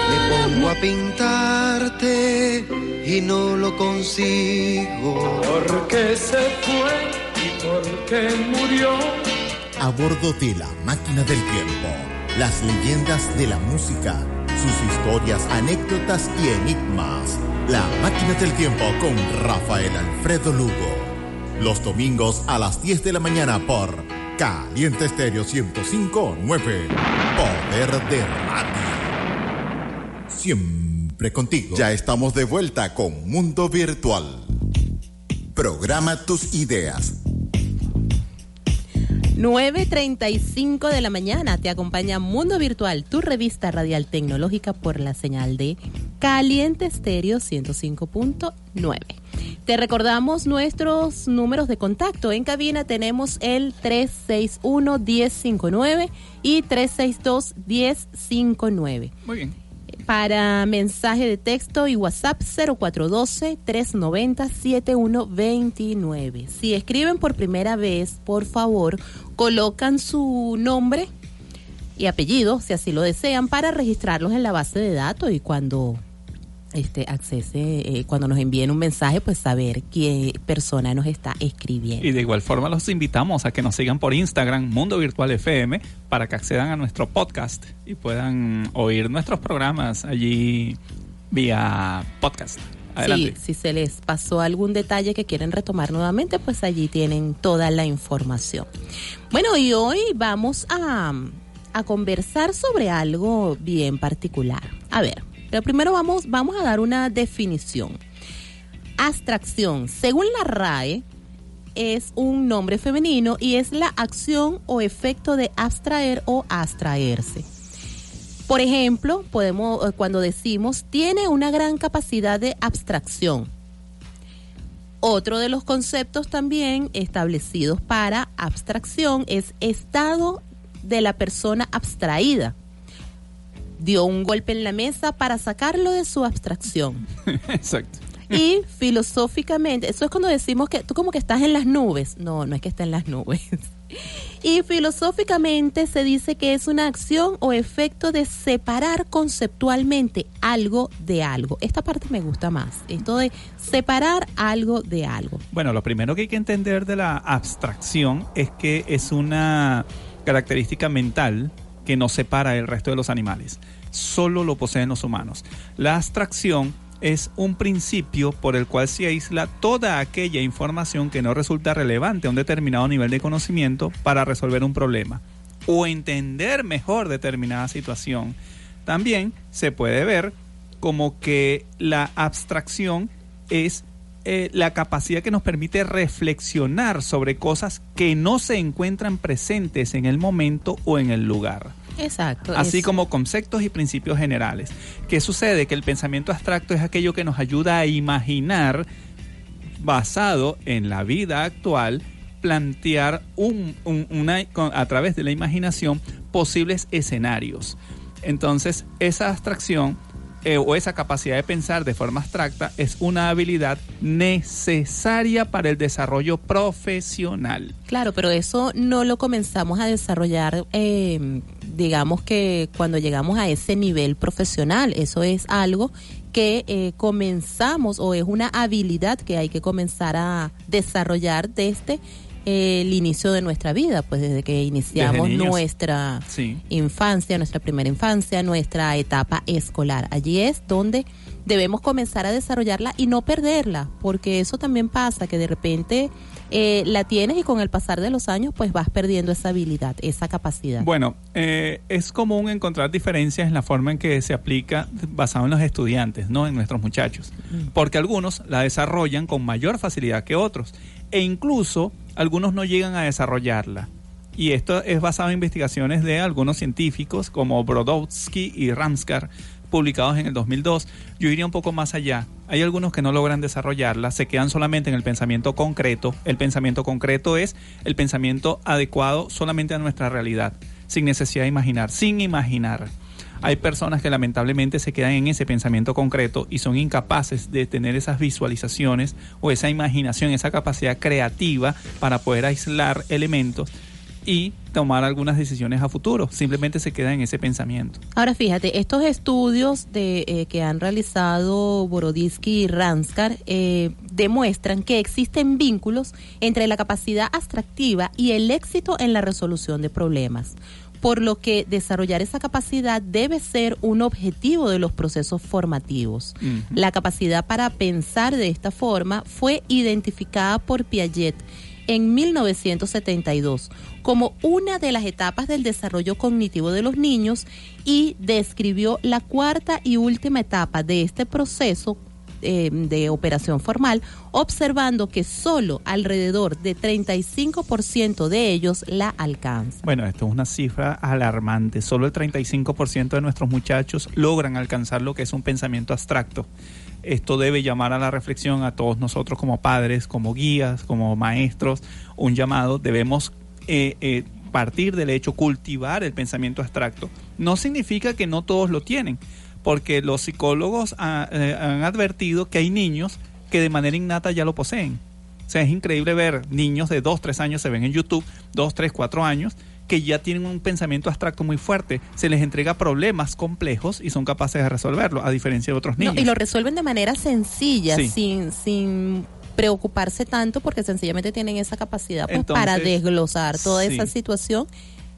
Speaker 13: Me
Speaker 2: engañar?
Speaker 13: pongo a pintarte y no lo consigo.
Speaker 12: Porque se fue y porque murió.
Speaker 1: A bordo de la máquina del tiempo. Las leyendas de la música. Sus historias, anécdotas y enigmas. La máquina del tiempo con Rafael Alfredo Lugo. Los domingos a las 10 de la mañana por Caliente Estéreo 1059. Poder de radio. Siempre contigo. Ya estamos de vuelta con Mundo Virtual. Programa tus ideas.
Speaker 4: 9.35 de la mañana te acompaña Mundo Virtual, tu revista radial tecnológica por la señal de Caliente Estéreo 105.9. Te recordamos nuestros números de contacto. En cabina tenemos el 361-1059 y 362-1059.
Speaker 5: Muy bien.
Speaker 4: Para mensaje de texto y WhatsApp 0412-390-7129. Si escriben por primera vez, por favor, colocan su nombre y apellido, si así lo desean, para registrarlos en la base de datos y cuando este accese, eh, cuando nos envíen un mensaje, pues saber qué persona nos está escribiendo.
Speaker 5: Y de igual forma los invitamos a que nos sigan por Instagram, Mundo Virtual FM, para que accedan a nuestro podcast y puedan oír nuestros programas allí vía podcast. Adelante.
Speaker 4: Sí, si se les pasó algún detalle que quieren retomar nuevamente, pues allí tienen toda la información. Bueno, y hoy vamos a, a conversar sobre algo bien particular. A ver, pero primero vamos, vamos a dar una definición. Abstracción, según la RAE, es un nombre femenino y es la acción o efecto de abstraer o abstraerse. Por ejemplo, podemos eh, cuando decimos tiene una gran capacidad de abstracción. Otro de los conceptos también establecidos para abstracción es estado de la persona abstraída. Dio un golpe en la mesa para sacarlo de su abstracción. <laughs>
Speaker 5: Exacto.
Speaker 4: Y filosóficamente, eso es cuando decimos que tú como que estás en las nubes. No, no es que está en las nubes. <laughs> Y filosóficamente se dice que es una acción o efecto de separar conceptualmente algo de algo. Esta parte me gusta más, esto de separar algo de algo.
Speaker 5: Bueno, lo primero que hay que entender de la abstracción es que es una característica mental que nos separa del resto de los animales. Solo lo poseen los humanos. La abstracción es un principio por el cual se aísla toda aquella información que no resulta relevante a un determinado nivel de conocimiento para resolver un problema o entender mejor determinada situación. También se puede ver como que la abstracción es eh, la capacidad que nos permite reflexionar sobre cosas que no se encuentran presentes en el momento o en el lugar.
Speaker 4: Exacto.
Speaker 5: Así como conceptos y principios generales. ¿Qué sucede? Que el pensamiento abstracto es aquello que nos ayuda a imaginar, basado en la vida actual, plantear un, un- una, con- a través de la imaginación posibles escenarios. Entonces, esa abstracción eh, o esa capacidad de pensar de forma abstracta es una habilidad necesaria para el desarrollo profesional.
Speaker 4: Claro, pero eso no lo comenzamos a desarrollar, eh, digamos que cuando llegamos a ese nivel profesional. Eso es algo que eh, comenzamos o es una habilidad que hay que comenzar a desarrollar desde el inicio de nuestra vida, pues desde que iniciamos nuestra
Speaker 5: Sí.
Speaker 4: infancia, nuestra primera infancia, nuestra etapa escolar. Allí es donde debemos comenzar a desarrollarla y no perderla, porque eso también pasa, que de repente eh, la tienes y con el pasar de los años pues vas perdiendo esa habilidad, esa capacidad.
Speaker 5: Bueno, eh, es común encontrar diferencias en la forma en que se aplica basado en los estudiantes, no en nuestros muchachos, porque algunos la desarrollan con mayor facilidad que otros e incluso algunos no llegan a desarrollarla. Y esto es basado en investigaciones de algunos científicos como Brodowski y Ramskar, publicados en el 2002. Yo iría un poco más allá. Hay algunos que no logran desarrollarla, se quedan solamente en el pensamiento concreto. El pensamiento concreto es el pensamiento adecuado solamente a nuestra realidad, sin necesidad de imaginar, sin imaginar. Hay personas que lamentablemente se quedan en ese pensamiento concreto y son incapaces de tener esas visualizaciones o esa imaginación, esa capacidad creativa para poder aislar elementos y tomar algunas decisiones a futuro. Simplemente se quedan en ese pensamiento.
Speaker 4: Ahora fíjate, estos estudios de, eh, que han realizado Boroditsky y Ranskar eh, demuestran que existen vínculos entre la capacidad abstractiva y el éxito en la resolución de problemas por lo que desarrollar esa capacidad debe ser un objetivo de los procesos formativos. La capacidad para pensar de esta forma fue identificada por Piaget en 1972 como una de las etapas del desarrollo cognitivo de los niños y describió la cuarta y última etapa de este proceso eh, de operación formal, observando que solo alrededor de 35% de ellos la alcanzan.
Speaker 5: Bueno, esto es una cifra alarmante. Solo el 35% de nuestros muchachos logran alcanzar lo que es un pensamiento abstracto. Esto debe llamar a la reflexión a todos nosotros como padres, como guías, como maestros. Un llamado, debemos eh, eh, partir del hecho, cultivar el pensamiento abstracto. No significa que no todos lo tienen, porque los psicólogos ha- eh, han advertido que hay niños que de manera innata ya lo poseen. O sea, es increíble ver niños de 2, 3 años, se ven en YouTube, 2, 3, 4 años, que ya tienen un pensamiento abstracto muy fuerte. Se les entrega problemas complejos y son capaces de resolverlo, a diferencia de otros
Speaker 4: No,
Speaker 5: niños.
Speaker 4: y lo resuelven de manera sencilla,
Speaker 5: Sí.
Speaker 4: sin, sin preocuparse tanto, porque sencillamente tienen esa capacidad pues,
Speaker 5: Entonces,
Speaker 4: para desglosar toda
Speaker 5: sí.
Speaker 4: esa situación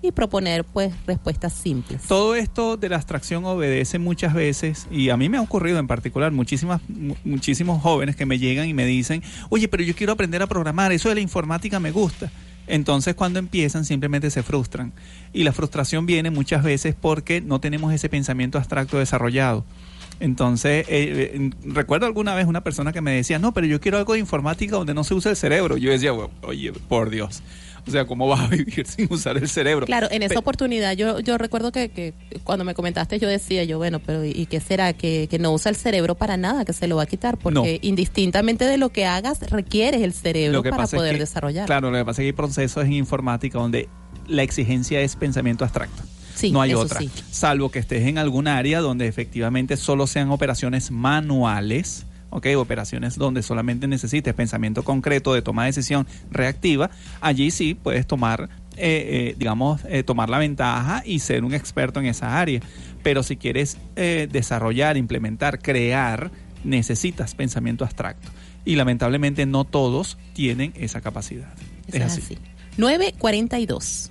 Speaker 4: y proponer pues respuestas simples.
Speaker 5: Todo esto de la abstracción obedece muchas veces, y a mí me ha ocurrido en particular, muchísimas, mu- muchísimos jóvenes que me llegan y me dicen, oye, pero yo quiero aprender a programar, eso de la informática me gusta. Entonces cuando empiezan simplemente se frustran. Y la frustración viene muchas veces porque no tenemos ese pensamiento abstracto desarrollado. Entonces, eh, eh, recuerdo alguna vez una persona que me decía, no, pero yo quiero algo de informática donde no se use el cerebro. Yo decía, "Bueno, oye, por Dios. O sea, ¿cómo vas a <laughs> vivir sin usar el cerebro?
Speaker 4: Claro, en esa oportunidad yo, yo recuerdo que, que cuando me comentaste yo decía yo, bueno, pero ¿y qué será? Que, que no usa el cerebro para nada, que se lo va a quitar, porque
Speaker 5: No.
Speaker 4: indistintamente de lo que hagas, requieres el cerebro para
Speaker 5: es
Speaker 4: poder
Speaker 5: que,
Speaker 4: desarrollar.
Speaker 5: Claro, lo que pasa es que hay procesos en informática donde la exigencia es pensamiento abstracto.
Speaker 4: Sí,
Speaker 5: no hay otra.
Speaker 4: sí.
Speaker 5: Salvo que estés en algún área donde efectivamente solo sean operaciones manuales, ¿ok? Operaciones donde solamente necesites pensamiento concreto de toma de decisión reactiva. Allí sí puedes tomar, eh, eh, digamos, eh, tomar la ventaja y ser un experto en esa área. Pero si quieres eh, desarrollar, implementar, crear, necesitas pensamiento abstracto. Y lamentablemente no todos tienen esa capacidad.
Speaker 4: Eso es así. 942.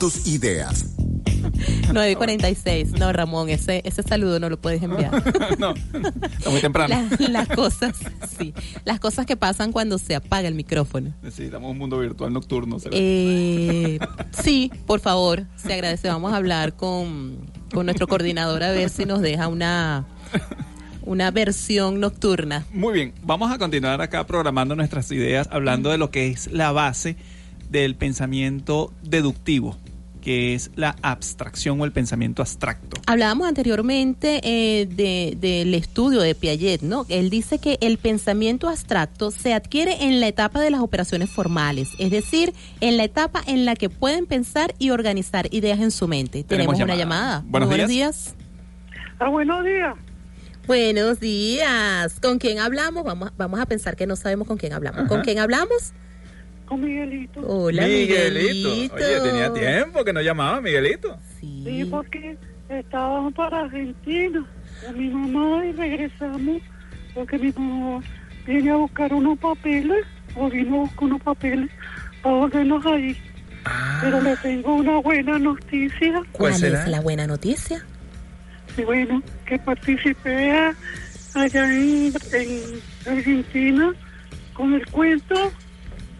Speaker 1: Tus ideas.
Speaker 4: 9 y 46. No, Ramón, ese, ese saludo no lo puedes enviar. <laughs>
Speaker 5: no, está muy temprano.
Speaker 4: La- las cosas, sí. Las cosas que pasan cuando se apaga el micrófono.
Speaker 5: Necesitamos un mundo virtual nocturno.
Speaker 4: Eh, sí, por favor, se agradece. Vamos a hablar con, con nuestro coordinador a ver si nos deja una, una versión nocturna.
Speaker 5: Muy bien, vamos a continuar acá programando nuestras ideas, hablando de lo que es la base del pensamiento deductivo, que es la abstracción o el pensamiento abstracto.
Speaker 4: Hablábamos anteriormente eh, de- del estudio de Piaget, ¿no? Él dice que el pensamiento abstracto se adquiere en la etapa de las operaciones formales, es decir, en la etapa en la que pueden pensar y organizar ideas en su mente. Tenemos,
Speaker 5: Tenemos
Speaker 4: una
Speaker 5: llamada. Buenos
Speaker 4: Muy
Speaker 5: días.
Speaker 14: Ah, buenos días.
Speaker 4: Buenos días. ¿Con quién hablamos? Vamos, vamos a pensar que no sabemos con quién hablamos. ¿Con quién hablamos?
Speaker 14: Con Miguelito.
Speaker 4: Hola, Miguelito.
Speaker 5: Oye, tenía tiempo que no llamaba Miguelito.
Speaker 14: Sí, porque estábamos para Argentina con mi mamá y regresamos porque mi mamá viene a buscar unos papeles o vino a buscar unos papeles para volvernos ahí. Pero le tengo una buena noticia.
Speaker 4: ¿Cuál es la buena noticia?
Speaker 14: Sí, bueno, que participé allá en, en Argentina con el cuento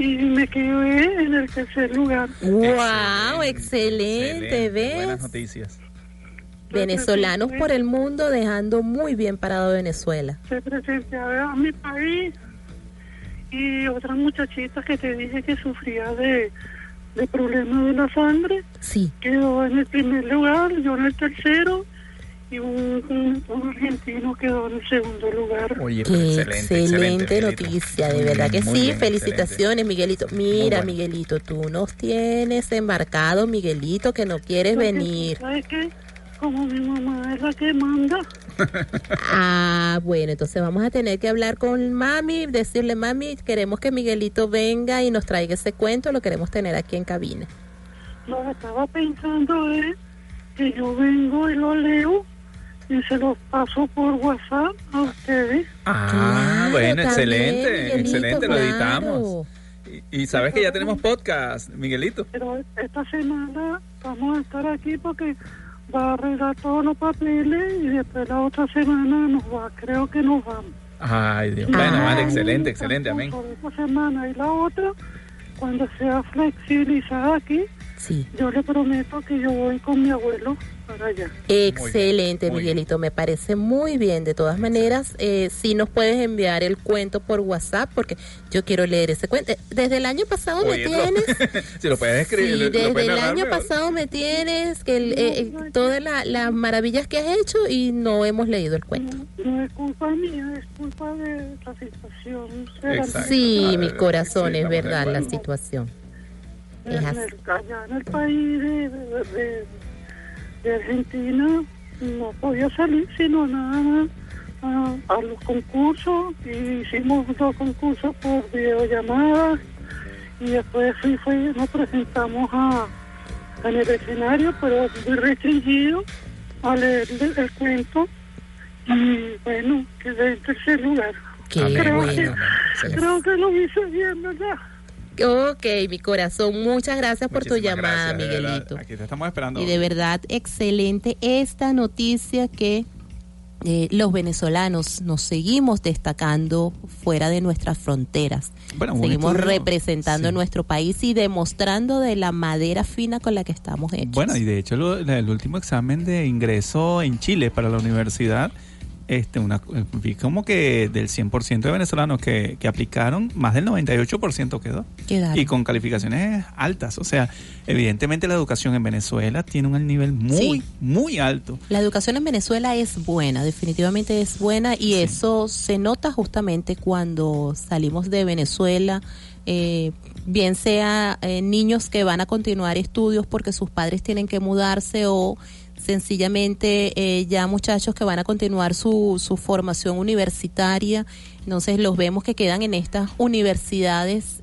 Speaker 14: y me quedé en el tercer lugar.
Speaker 4: ¡Wow! Excelente, ¿ves?
Speaker 5: Buenas noticias.
Speaker 4: Venezolanos por el mundo dejando muy bien parado a Venezuela.
Speaker 14: Se presenté a, mi país y otra muchachita que te dije que sufría de, de problemas de la sangre.
Speaker 4: Sí.
Speaker 14: Quedó en el primer lugar, yo en el tercero y un, un- un argentino quedó en el segundo lugar.
Speaker 5: Oye,
Speaker 4: Qué excelente, noticia, de verdad que
Speaker 14: Muy
Speaker 4: sí.
Speaker 14: bien,
Speaker 4: Felicitaciones, Miguelito. Mira,
Speaker 14: bueno.
Speaker 4: Miguelito, tú nos tienes embarcado, Miguelito, que no quieres
Speaker 14: Porque,
Speaker 4: venir.
Speaker 14: ¿Sabes qué? Como mi mamá es la que manda, <laughs>
Speaker 4: Ah, bueno, entonces vamos a tener que hablar con mami, decirle, mami, queremos que Miguelito venga y nos traiga ese cuento, lo queremos tener aquí en cabina.
Speaker 14: lo que estaba pensando es que yo vengo y lo leo y se los paso por WhatsApp a ustedes.
Speaker 5: Ah, bueno,
Speaker 4: también,
Speaker 5: excelente,
Speaker 4: Miguelito,
Speaker 5: excelente, lo editamos. Y, y sabes que ya tenemos podcast, Miguelito.
Speaker 14: Pero esta semana vamos a estar aquí porque va a arreglar todos los papeles y después la otra semana nos va, creo que nos vamos.
Speaker 5: Ay, Dios. Bueno, vale, excelente, excelente, amén.
Speaker 14: Por esta semana y la otra, cuando sea flexibilizada aquí,
Speaker 4: Sí.
Speaker 14: yo le prometo que yo voy con mi abuelo para allá.
Speaker 4: Excelente, Miguelito, me parece muy bien. De todas maneras, eh, si nos puedes enviar el cuento por WhatsApp, porque yo quiero leer ese cuento. Desde el año pasado me tienes. <laughs>
Speaker 5: si lo puedes escribir,
Speaker 4: Sí,
Speaker 5: lo- lo
Speaker 4: desde
Speaker 5: puedes
Speaker 4: el año pasado me tienes que el- eh, eh, todas la- las maravillas que has hecho y no hemos leído el cuento.
Speaker 14: No es culpa mía, es culpa de la situación.
Speaker 4: Sí, mi corazón, es verdad la situación. Es
Speaker 14: en
Speaker 4: así.
Speaker 14: el- allá en el país de, de- de- de Argentina no podía salir sino nada más a, a los concursos y hicimos dos concursos por videollamadas y después fui, fui- nos presentamos a, en el escenario pero muy restringido a leer el, cuento y bueno quedé en tercer lugar creo,
Speaker 4: bueno.
Speaker 14: que, creo que lo hice bien ¿verdad?
Speaker 4: Ok, mi corazón, muchas gracias por tu llamada,
Speaker 5: gracias, de verdad.
Speaker 4: Miguelito.
Speaker 5: Aquí te estamos esperando.
Speaker 4: Y de verdad, excelente esta noticia que eh, los venezolanos nos seguimos destacando fuera de nuestras fronteras.
Speaker 5: Bueno,
Speaker 4: seguimos
Speaker 5: estudio-
Speaker 4: representando nuestro país y demostrando de la madera fina con la que estamos hechos.
Speaker 5: Bueno, y de hecho el último examen de ingreso en Chile para la universidad, este, una, vi como que del 100% de venezolanos que, que aplicaron, más del 98% quedó.
Speaker 4: Quedaron.
Speaker 5: Y con calificaciones altas. O sea, evidentemente la educación en Venezuela tiene un nivel muy,
Speaker 4: Sí.
Speaker 5: muy alto.
Speaker 4: La educación en Venezuela es buena, definitivamente es buena y eso se nota justamente cuando salimos de Venezuela, eh, bien sea eh, niños que van a continuar estudios porque sus padres tienen que mudarse o sencillamente eh, ya muchachos que van a continuar su, su formación universitaria, entonces los vemos que quedan en estas universidades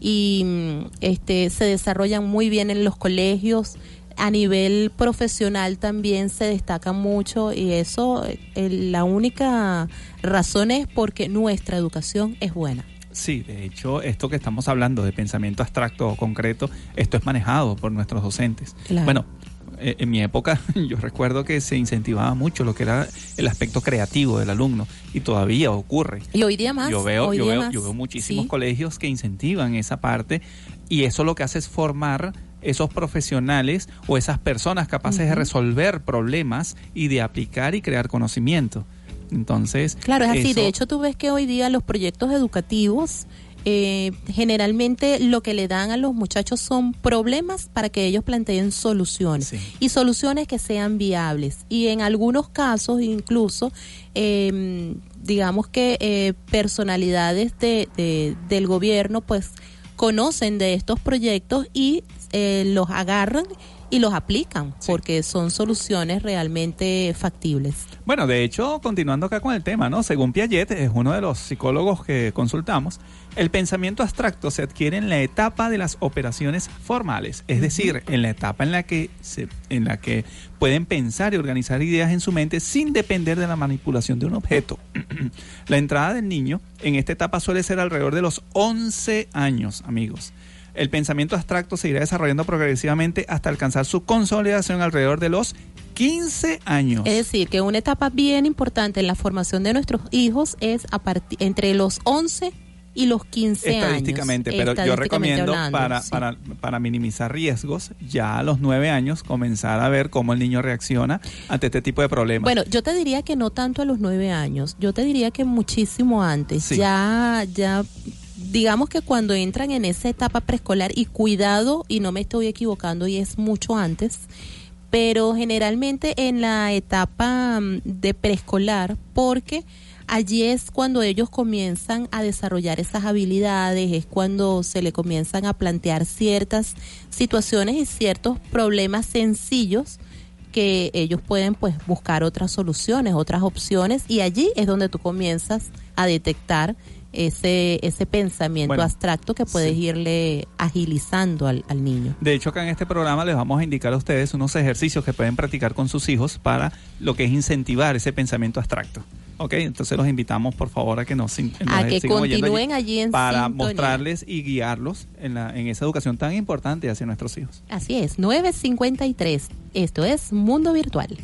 Speaker 4: y mm, este se desarrollan muy bien en los colegios a nivel profesional también se destacan mucho y eso eh, la única razón es porque nuestra educación es buena
Speaker 5: Sí, de hecho, esto que estamos hablando de pensamiento abstracto o concreto, esto es manejado por nuestros docentes.
Speaker 4: Claro.
Speaker 5: Bueno, en mi época <laughs> yo recuerdo que se incentivaba mucho lo que era el aspecto creativo del alumno y todavía ocurre.
Speaker 4: Y hoy día más.
Speaker 5: Yo veo, yo veo, yo veo muchísimos
Speaker 4: Sí.
Speaker 5: colegios que incentivan esa parte y eso lo que hace es formar esos profesionales o esas personas capaces de resolver problemas y de aplicar y crear conocimiento. Entonces,
Speaker 4: Claro, es así.
Speaker 5: eso-
Speaker 4: De hecho, tú ves que hoy día los proyectos educativos eh, generalmente lo que le dan a los muchachos son problemas para que ellos planteen soluciones y soluciones que sean viables. Y en algunos casos incluso, eh, digamos que eh, personalidades de, de- del gobierno pues conocen de estos proyectos y eh, los agarran y los aplican porque son soluciones realmente factibles.
Speaker 5: Bueno, de hecho, continuando acá con el tema, ¿no? Según Piaget, es uno de los psicólogos que consultamos, el pensamiento abstracto se adquiere en la etapa de las operaciones formales, es decir, en la etapa en la que se, en la que pueden pensar y organizar ideas en su mente sin depender de la manipulación de un objeto. <clears throat> la entrada del niño en esta etapa suele ser alrededor de los 11 años, amigos. El pensamiento abstracto se irá desarrollando progresivamente hasta alcanzar su consolidación alrededor de los 15 años.
Speaker 4: Es decir, que una etapa bien importante en la formación de nuestros hijos es a partir entre los 11 y los 15 años.
Speaker 5: estadísticamente, pero yo
Speaker 4: estadísticamente
Speaker 5: recomiendo
Speaker 4: hablando,
Speaker 5: para,
Speaker 4: sí.
Speaker 5: para, para minimizar riesgos, ya a los nueve años comenzar a ver cómo el niño reacciona ante este tipo de problemas.
Speaker 4: Bueno, yo te diría que no tanto a los nueve años, yo te diría que muchísimo antes. Ya, ya, digamos que cuando entran en esa etapa preescolar y cuidado, y no me estoy equivocando, y es mucho antes, pero generalmente en la etapa mm, de preescolar, porque allí es cuando ellos comienzan a desarrollar esas habilidades, es cuando se le comienzan a plantear ciertas situaciones y ciertos problemas sencillos que ellos pueden pues buscar otras soluciones, otras opciones y allí es donde tú comienzas a detectar ese ese pensamiento
Speaker 5: Bueno,
Speaker 4: abstracto que puedes irle agilizando al, al niño.
Speaker 5: De hecho, acá en este programa les vamos a indicar a ustedes unos ejercicios que pueden practicar con sus hijos para lo que es incentivar ese pensamiento abstracto. Ok, entonces los invitamos por favor a que nos, nos
Speaker 4: A que continúen allí en
Speaker 5: para
Speaker 4: sintonía.
Speaker 5: mostrarles y guiarlos en, la, en esa educación tan importante hacia nuestros hijos.
Speaker 4: Así es, 953. Esto es Mundo Virtual.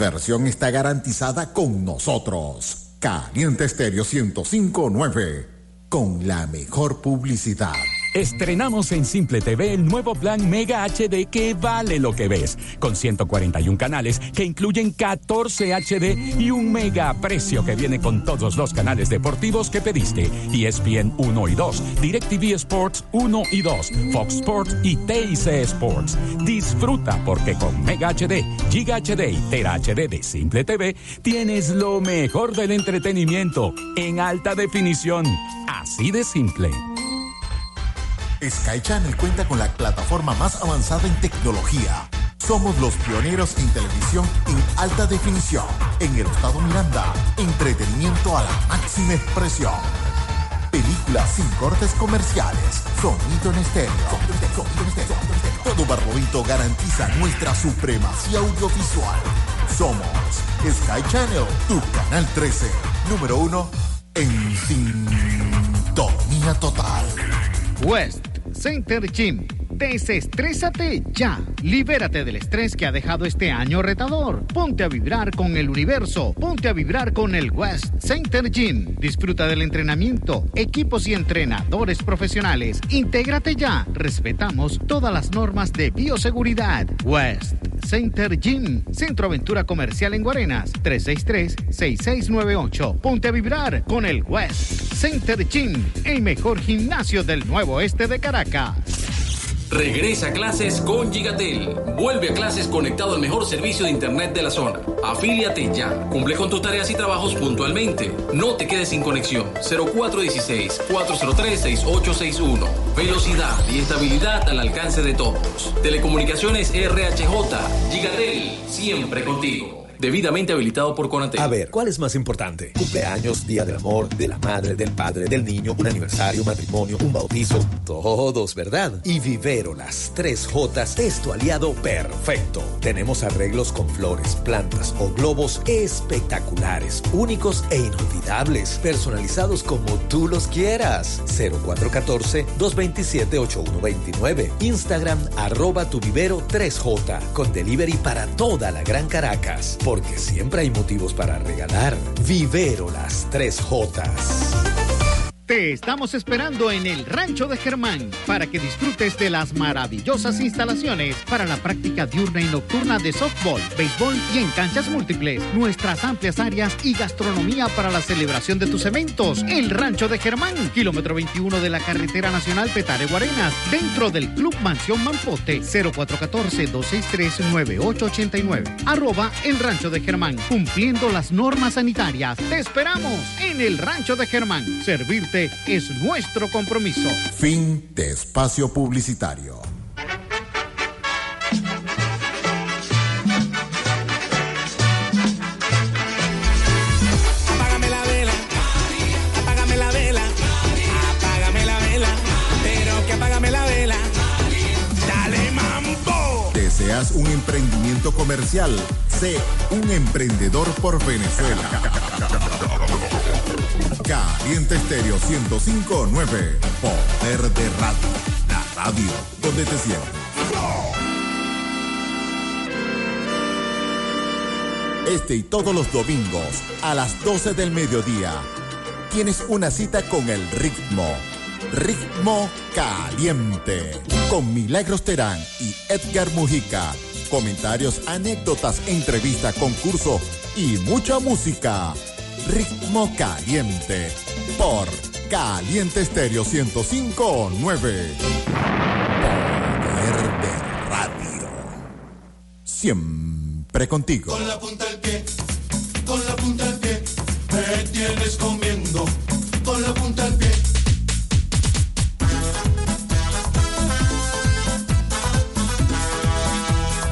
Speaker 1: Su inversión está garantizada con nosotros. Caliente Estéreo 1059. Con la mejor publicidad.
Speaker 15: Estrenamos en Simple TV el nuevo plan Mega HD que vale lo que ves, con 141 canales que incluyen 14 HD y un mega precio que viene con todos los canales deportivos que pediste, ESPN 1 y 2, DirecTV Sports 1 y 2, Fox Sports y TIC Sports. Disfruta porque con Mega HD, Giga HD y Tera HD de Simple TV tienes lo mejor del entretenimiento en alta definición. Así de simple.
Speaker 1: Sky Channel cuenta con la plataforma más avanzada en tecnología. Somos los pioneros en televisión en alta definición. En el estado Miranda, entretenimiento a la máxima expresión. Películas sin cortes comerciales. Sonido en estéreo. Todo Barlovento garantiza nuestra supremacía audiovisual. Somos Sky Channel, tu canal 13, número uno en sintonía total.
Speaker 8: West Center Gym. Desestrésate ya. Libérate del estrés que ha dejado este año retador. Ponte a vibrar con el universo. Ponte a vibrar con el West Center Gym. Disfruta del entrenamiento, equipos y entrenadores profesionales. Intégrate ya. Respetamos todas las normas de bioseguridad. West Center Gym. Centro Aventura Comercial en Guarenas. 363-6698. Ponte a vibrar con el West Center Gym. El mejor gimnasio del nuevo oeste de Caracas.
Speaker 16: Regresa a clases con Gigatel. Vuelve a clases conectado al mejor servicio de internet de la zona. Afíliate ya. Cumple con tus tareas y trabajos puntualmente. No te quedes sin conexión. 0416-403-6861. Velocidad y estabilidad al alcance de todos. Telecomunicaciones RHJ. Gigatel. Siempre contigo. Debidamente habilitado por Conatel.
Speaker 17: A ver, ¿cuál es más importante? Cumpleaños, día del amor, de la madre, del padre, del niño, un aniversario, matrimonio, un bautizo. Todos, ¿verdad? Y Vivero, las tres Jotas, es tu aliado perfecto. Tenemos arreglos con flores, plantas o globos espectaculares, únicos e inolvidables, personalizados como tú los quieras. 0414-227-8129. Instagram, arroba tu vivero 3J, con delivery para toda la Gran Caracas porque siempre hay motivos para regalar. Vivero las tres Jotas.
Speaker 8: Te estamos esperando en el Rancho de Germán para que disfrutes de las maravillosas instalaciones para la práctica diurna y nocturna de softball, béisbol y en canchas múltiples. Nuestras amplias áreas y gastronomía para la celebración de tus eventos. El Rancho de Germán, kilómetro 21 de la carretera nacional Petare Guarenas, dentro del Club Mansión Mampote, 0414-263-9889. Arroba el Rancho de Germán, cumpliendo las normas sanitarias. Te esperamos en el Rancho de Germán. Servirte es nuestro compromiso.
Speaker 1: Fin de espacio publicitario.
Speaker 18: Apágame la vela, apágame la vela, apágame la vela, pero que apágame la vela. Dale mambo.
Speaker 1: ¿Deseas un emprendimiento comercial? Sé un emprendedor por Venezuela. Caliente Estéreo 1059. Poder de radio. La radio donde te sientes. Este y todos los domingos a las 12 del mediodía tienes una cita con el ritmo. Ritmo caliente. Con Milagros Terán y Edgar Mujica. Comentarios, anécdotas, entrevista, concurso y mucha música. Ritmo caliente. Por Caliente Estéreo 1059. Poder de radio. Siempre contigo.
Speaker 12: Con la punta del pie, con la punta del pie, me tienes comiendo. Con la punta del pie.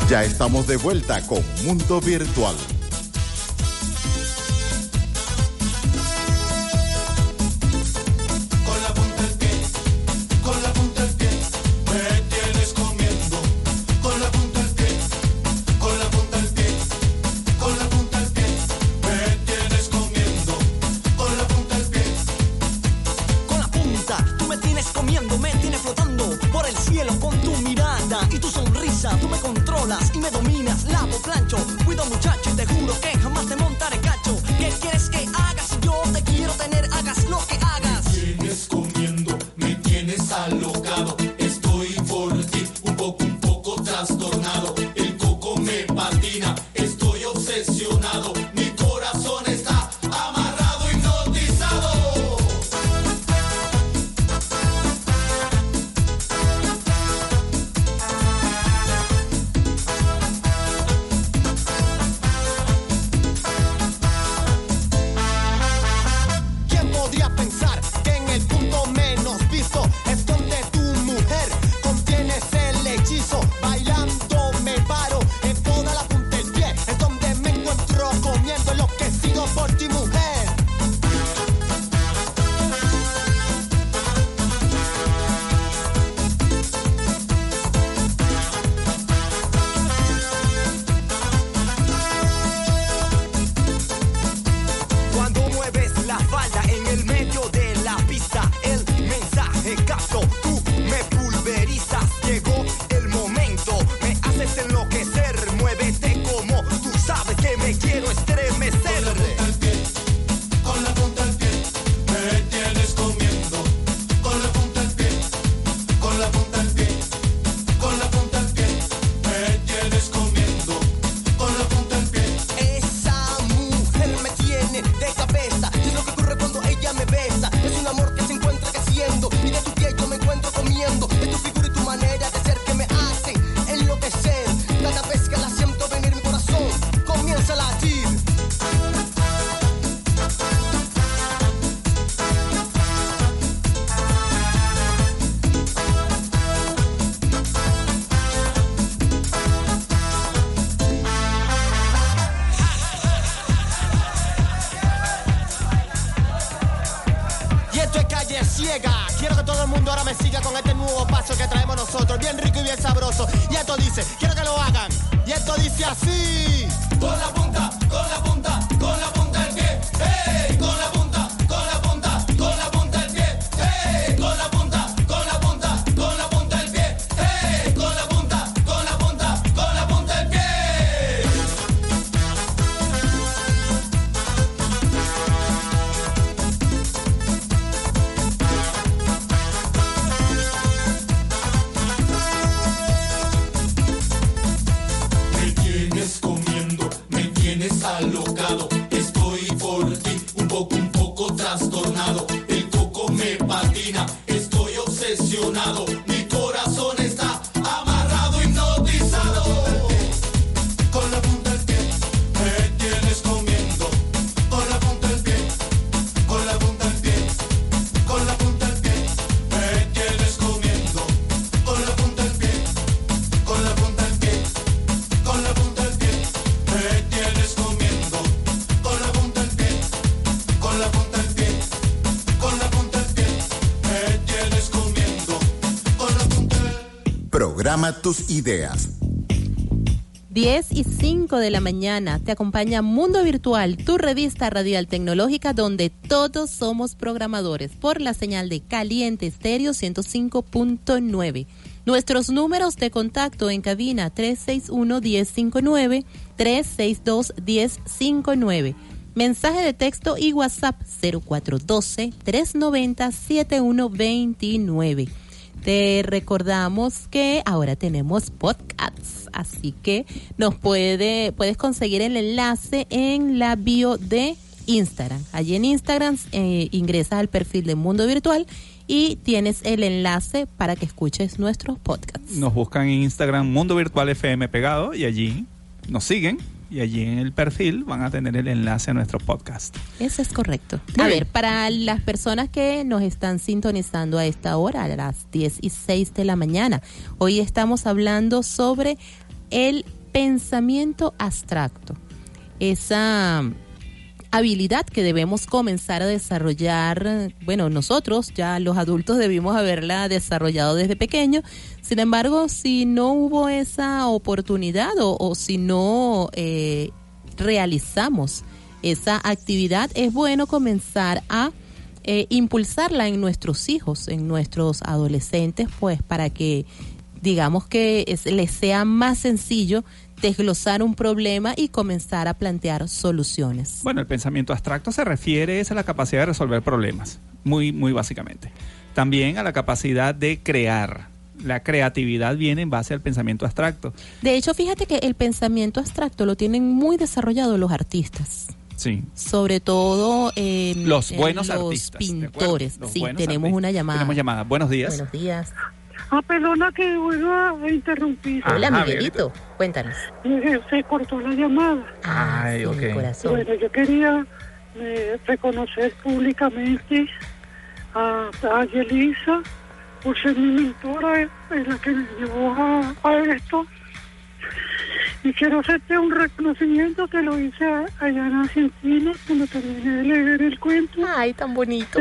Speaker 1: Ya estamos de vuelta con Mundo Virtual. Tus ideas.
Speaker 4: 10 y 5 de la mañana te acompaña Mundo Virtual, tu revista radial tecnológica donde todos somos programadores por la señal de Caliente Estéreo 105.9. Nuestros números de contacto en cabina 361-1059, 362-1059. Mensaje de texto y WhatsApp 0412-390-7129. Te recordamos que ahora tenemos podcasts, así que nos puede, puedes conseguir el enlace en la bio de Instagram. Allí en Instagram eh, ingresas al perfil de Mundo Virtual y tienes el enlace para que escuches nuestros podcasts.
Speaker 5: Nos buscan en Instagram Mundo Virtual FM pegado y allí nos siguen y allí en el perfil van a tener el enlace a nuestro podcast.
Speaker 4: Eso es correcto.
Speaker 5: Muy
Speaker 4: a
Speaker 5: bien.
Speaker 4: ver, para las personas que nos están sintonizando a esta hora, a las 10 y 6 de la mañana, hoy estamos hablando sobre el pensamiento abstracto. Esa habilidad que debemos comenzar a desarrollar, bueno, nosotros ya los adultos debimos haberla desarrollado desde pequeño, sin embargo, si no hubo esa oportunidad o, si no eh, realizamos esa actividad, es bueno comenzar a eh, impulsarla en nuestros hijos, en nuestros adolescentes, pues para que digamos que es- les sea más sencillo desglosar un problema y comenzar a plantear soluciones.
Speaker 5: Bueno, el pensamiento abstracto se refiere es a la capacidad de resolver problemas, muy, muy básicamente. También a la capacidad de crear, la creatividad viene en base al pensamiento abstracto.
Speaker 4: De hecho, fíjate que el pensamiento abstracto lo tienen muy desarrollado los artistas.
Speaker 5: Sí.
Speaker 4: Sobre todo en,
Speaker 5: Los
Speaker 4: en
Speaker 5: buenos
Speaker 4: los
Speaker 5: artistas, ¿de acuerdo?
Speaker 4: pintores.
Speaker 5: Los
Speaker 4: Sí,
Speaker 5: buenos
Speaker 4: tenemos
Speaker 5: artistas.
Speaker 4: una llamada.
Speaker 5: Tenemos llamada. Buenos días.
Speaker 4: Buenos días.
Speaker 14: Ah, perdona que vuelva a interrumpir.
Speaker 4: Hola,
Speaker 5: Ajá,
Speaker 4: Miguelito. Cuéntanos.
Speaker 14: Eh, Se cortó la llamada.
Speaker 5: Ay, ok.
Speaker 14: Bueno, yo quería eh, reconocer públicamente a, a Yelisa por ser mi mentora, es la que me llevó a, a esto. Y quiero hacerte un reconocimiento que lo hice allá en Argentina cuando terminé de leer el cuento.
Speaker 4: Ay, tan bonito.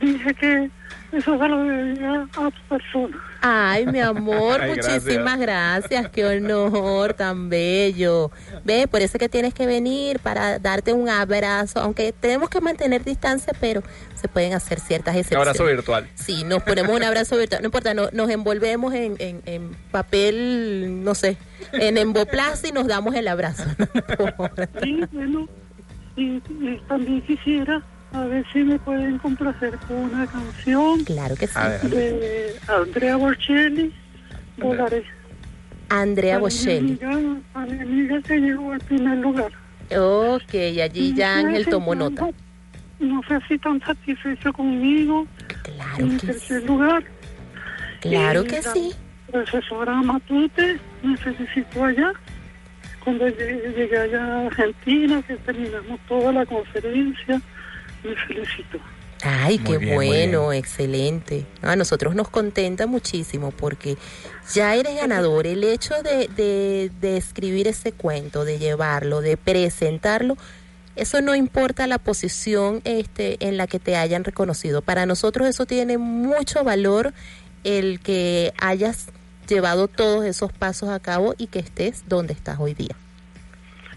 Speaker 14: Dije que eso se lo debía a tu persona.
Speaker 4: Ay, mi amor, <laughs>
Speaker 14: Ay,
Speaker 4: muchísimas gracias. Qué honor tan bello. Ve, por eso que tienes que venir para darte un abrazo, aunque tenemos que mantener distancia, pero se pueden hacer ciertas
Speaker 5: Un
Speaker 4: excepciones.
Speaker 5: abrazo virtual.
Speaker 4: Sí, nos ponemos un abrazo virtual. No importa, no- nos envolvemos en, en- en papel, no sé, en emboplast y nos damos el abrazo. <laughs>
Speaker 14: Sí, bueno, y, y también quisiera a ver si me pueden complacer con una canción.
Speaker 4: Claro que sí.
Speaker 14: De Andrea Bocelli, Volaré.
Speaker 4: Andrea Bocelli.
Speaker 14: amiga- A mi amiga que llegó al primer lugar.
Speaker 4: Ok, allí ya Ángel tomó nota.
Speaker 14: No sé si tan satisfecho conmigo.
Speaker 4: Claro
Speaker 14: en
Speaker 4: que
Speaker 14: tercer lugar.
Speaker 4: Claro
Speaker 14: Y
Speaker 4: que
Speaker 14: la
Speaker 4: sí.
Speaker 14: Profesora Matute me felicitó allá. Cuando llegué, llegué allá a Argentina, que terminamos toda la conferencia, me felicitó.
Speaker 4: Ay,
Speaker 14: Muy
Speaker 4: qué
Speaker 14: bien,
Speaker 4: bueno, excelente. A nosotros nos contenta muchísimo porque ya eres ganador. El hecho de, de, de escribir ese cuento, de llevarlo, de presentarlo, eso no importa la posición este, en la que te hayan reconocido. Para nosotros eso tiene mucho valor el que hayas llevado todos esos pasos a cabo y que estés donde estás hoy día.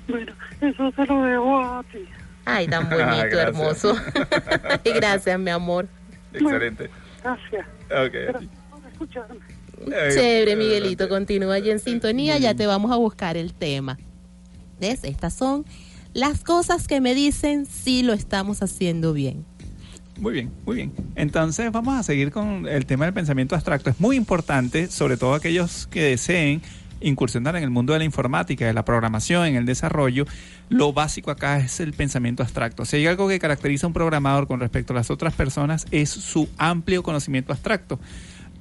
Speaker 14: Bueno, eso se lo debo a ti.
Speaker 4: Ay, tan <laughs>
Speaker 14: Ah,
Speaker 4: bonito,
Speaker 14: gracias.
Speaker 4: hermoso. <laughs> y gracias, mi amor.
Speaker 5: Excelente.
Speaker 14: Gracias.
Speaker 5: Ok.
Speaker 14: Gracias por escucharme.
Speaker 4: Chévere, Miguelito, continúa allí en sintonía, ya te vamos a buscar el tema. ¿Ves? Estas son las cosas que me dicen si lo estamos haciendo bien.
Speaker 5: Muy bien, muy bien. Entonces vamos a seguir con el tema del pensamiento abstracto. Es muy importante, sobre todo aquellos que deseen incursionar en el mundo de la informática, de la programación, en el desarrollo. Lo básico acá es el pensamiento abstracto. Si hay algo que caracteriza a un programador con respecto a las otras personas es su amplio conocimiento abstracto.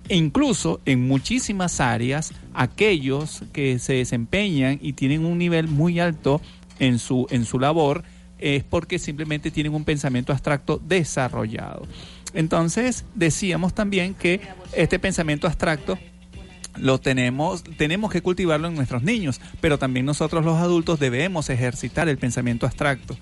Speaker 5: E incluso en muchísimas áreas, aquellos que se desempeñan y tienen un nivel muy alto en su, en su labor, es porque simplemente tienen un pensamiento abstracto desarrollado. Entonces, decíamos también que este pensamiento abstracto lo tenemos, tenemos que cultivarlo en nuestros niños, pero también nosotros los adultos debemos ejercitar el pensamiento abstracto.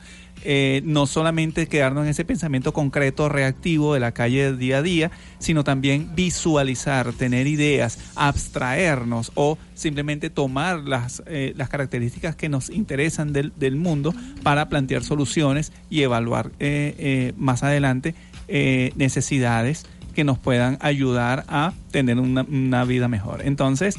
Speaker 5: Eh, no solamente quedarnos en ese pensamiento concreto, reactivo de la calle del día a día, sino también visualizar, tener ideas, abstraernos o simplemente tomar las, eh, las características que nos interesan del, del mundo para plantear soluciones y evaluar eh, eh, más adelante necesidades que nos puedan ayudar a tener una, una vida mejor. Entonces,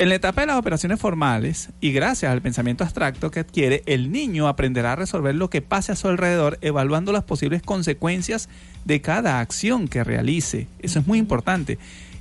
Speaker 5: en la etapa de las operaciones formales y gracias al pensamiento abstracto que adquiere, el niño aprenderá a resolver lo que pase a su alrededor, evaluando las posibles consecuencias de cada acción que realice. Eso es muy importante.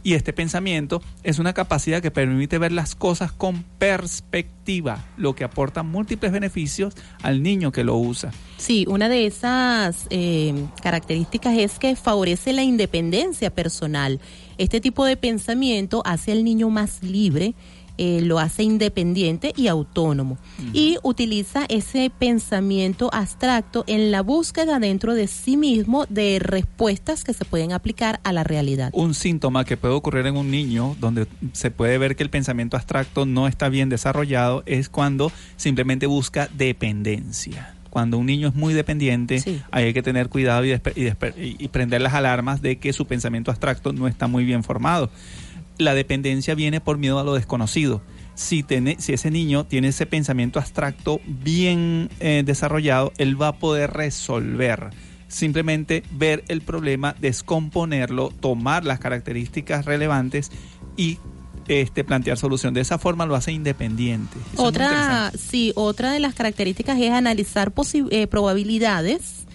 Speaker 5: Y este pensamiento es una capacidad que permite ver las cosas con perspectiva, lo que aporta múltiples beneficios al niño que lo usa.
Speaker 4: Sí, una de esas eh, características es que favorece la independencia personal. Este tipo de pensamiento hace al niño más libre, eh, lo hace independiente y autónomo. Y utiliza ese pensamiento abstracto en la búsqueda dentro de sí mismo de respuestas que se pueden aplicar a la realidad.
Speaker 5: Un síntoma que puede ocurrir en un niño donde se puede ver que el pensamiento abstracto no está bien desarrollado es cuando simplemente busca dependencia. Cuando un niño es muy dependiente, hay que tener cuidado y, y- y prender las alarmas de que su pensamiento abstracto no está muy bien formado. La dependencia viene por miedo a lo desconocido. Si, tiene- si ese niño tiene ese pensamiento abstracto bien eh, desarrollado, él va a poder resolver simplemente ver el problema, descomponerlo, tomar las características relevantes y este, plantear solución. De esa forma lo hace independiente. Eso
Speaker 4: Otra, sí, otra de las características es analizar eh, probabilidades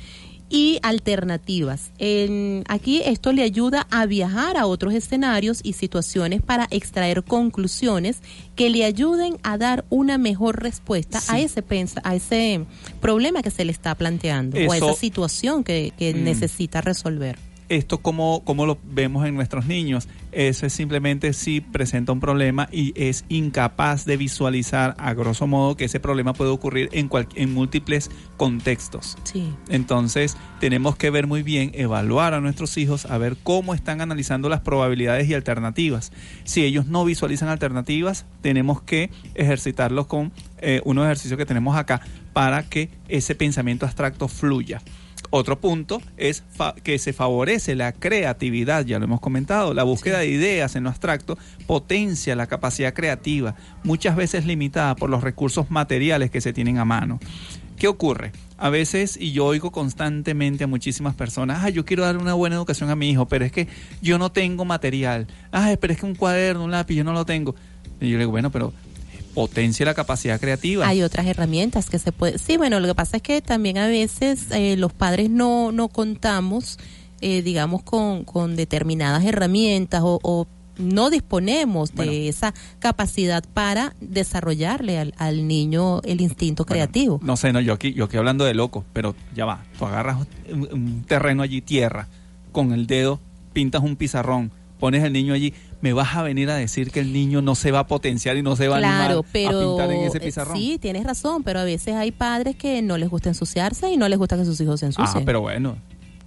Speaker 4: y alternativas. En- aquí esto le ayuda a viajar a otros escenarios y situaciones para extraer conclusiones que le ayuden a dar una mejor respuesta a ese pensa- a ese problema que se le está planteando o a esa situación que, que
Speaker 5: Mm.
Speaker 4: necesita resolver.
Speaker 5: esto como, como lo vemos en nuestros niños. Eso es simplemente si presenta un problema y es incapaz de visualizar a grosso modo que ese problema puede ocurrir en, cual- en múltiples contextos.
Speaker 4: Sí.
Speaker 5: Entonces tenemos que ver muy bien, evaluar a nuestros hijos, a ver cómo están analizando las probabilidades y alternativas. Si ellos no visualizan alternativas, tenemos que ejercitarlos con eh, unos ejercicios que tenemos acá para que ese pensamiento abstracto fluya. Otro punto es que se favorece la creatividad, ya lo hemos comentado, la búsqueda de ideas en lo abstracto potencia la capacidad creativa, muchas veces limitada por los recursos materiales que se tienen a mano. ¿Qué ocurre? A veces, y yo oigo constantemente a muchísimas personas, ah, yo quiero dar una buena educación a mi hijo, pero es que yo no tengo material. Ah, pero es que un cuaderno, un lápiz, yo no lo tengo. Y yo le digo, bueno, pero potencia la capacidad creativa.
Speaker 4: Hay otras herramientas que se puede. Sí, bueno, lo que pasa es que también a veces eh, los padres no, no contamos, eh, digamos, con, con determinadas herramientas o, o no disponemos de esa capacidad para desarrollarle al, al niño el instinto creativo.
Speaker 5: No sé, no, yo aquí, yo aquí hablando de loco, pero ya va. Tú agarras un, un terreno allí, tierra, con el dedo, pintas un pizarrón, pones el niño allí, me vas a venir a decir que el niño no se va a potenciar y no se va a
Speaker 4: Claro, pero
Speaker 5: a pintar en ese pizarrón.
Speaker 4: sí, tienes razón, pero a veces hay padres que no les gusta ensuciarse y no les gusta que sus hijos se ensucien.
Speaker 5: ah, pero bueno.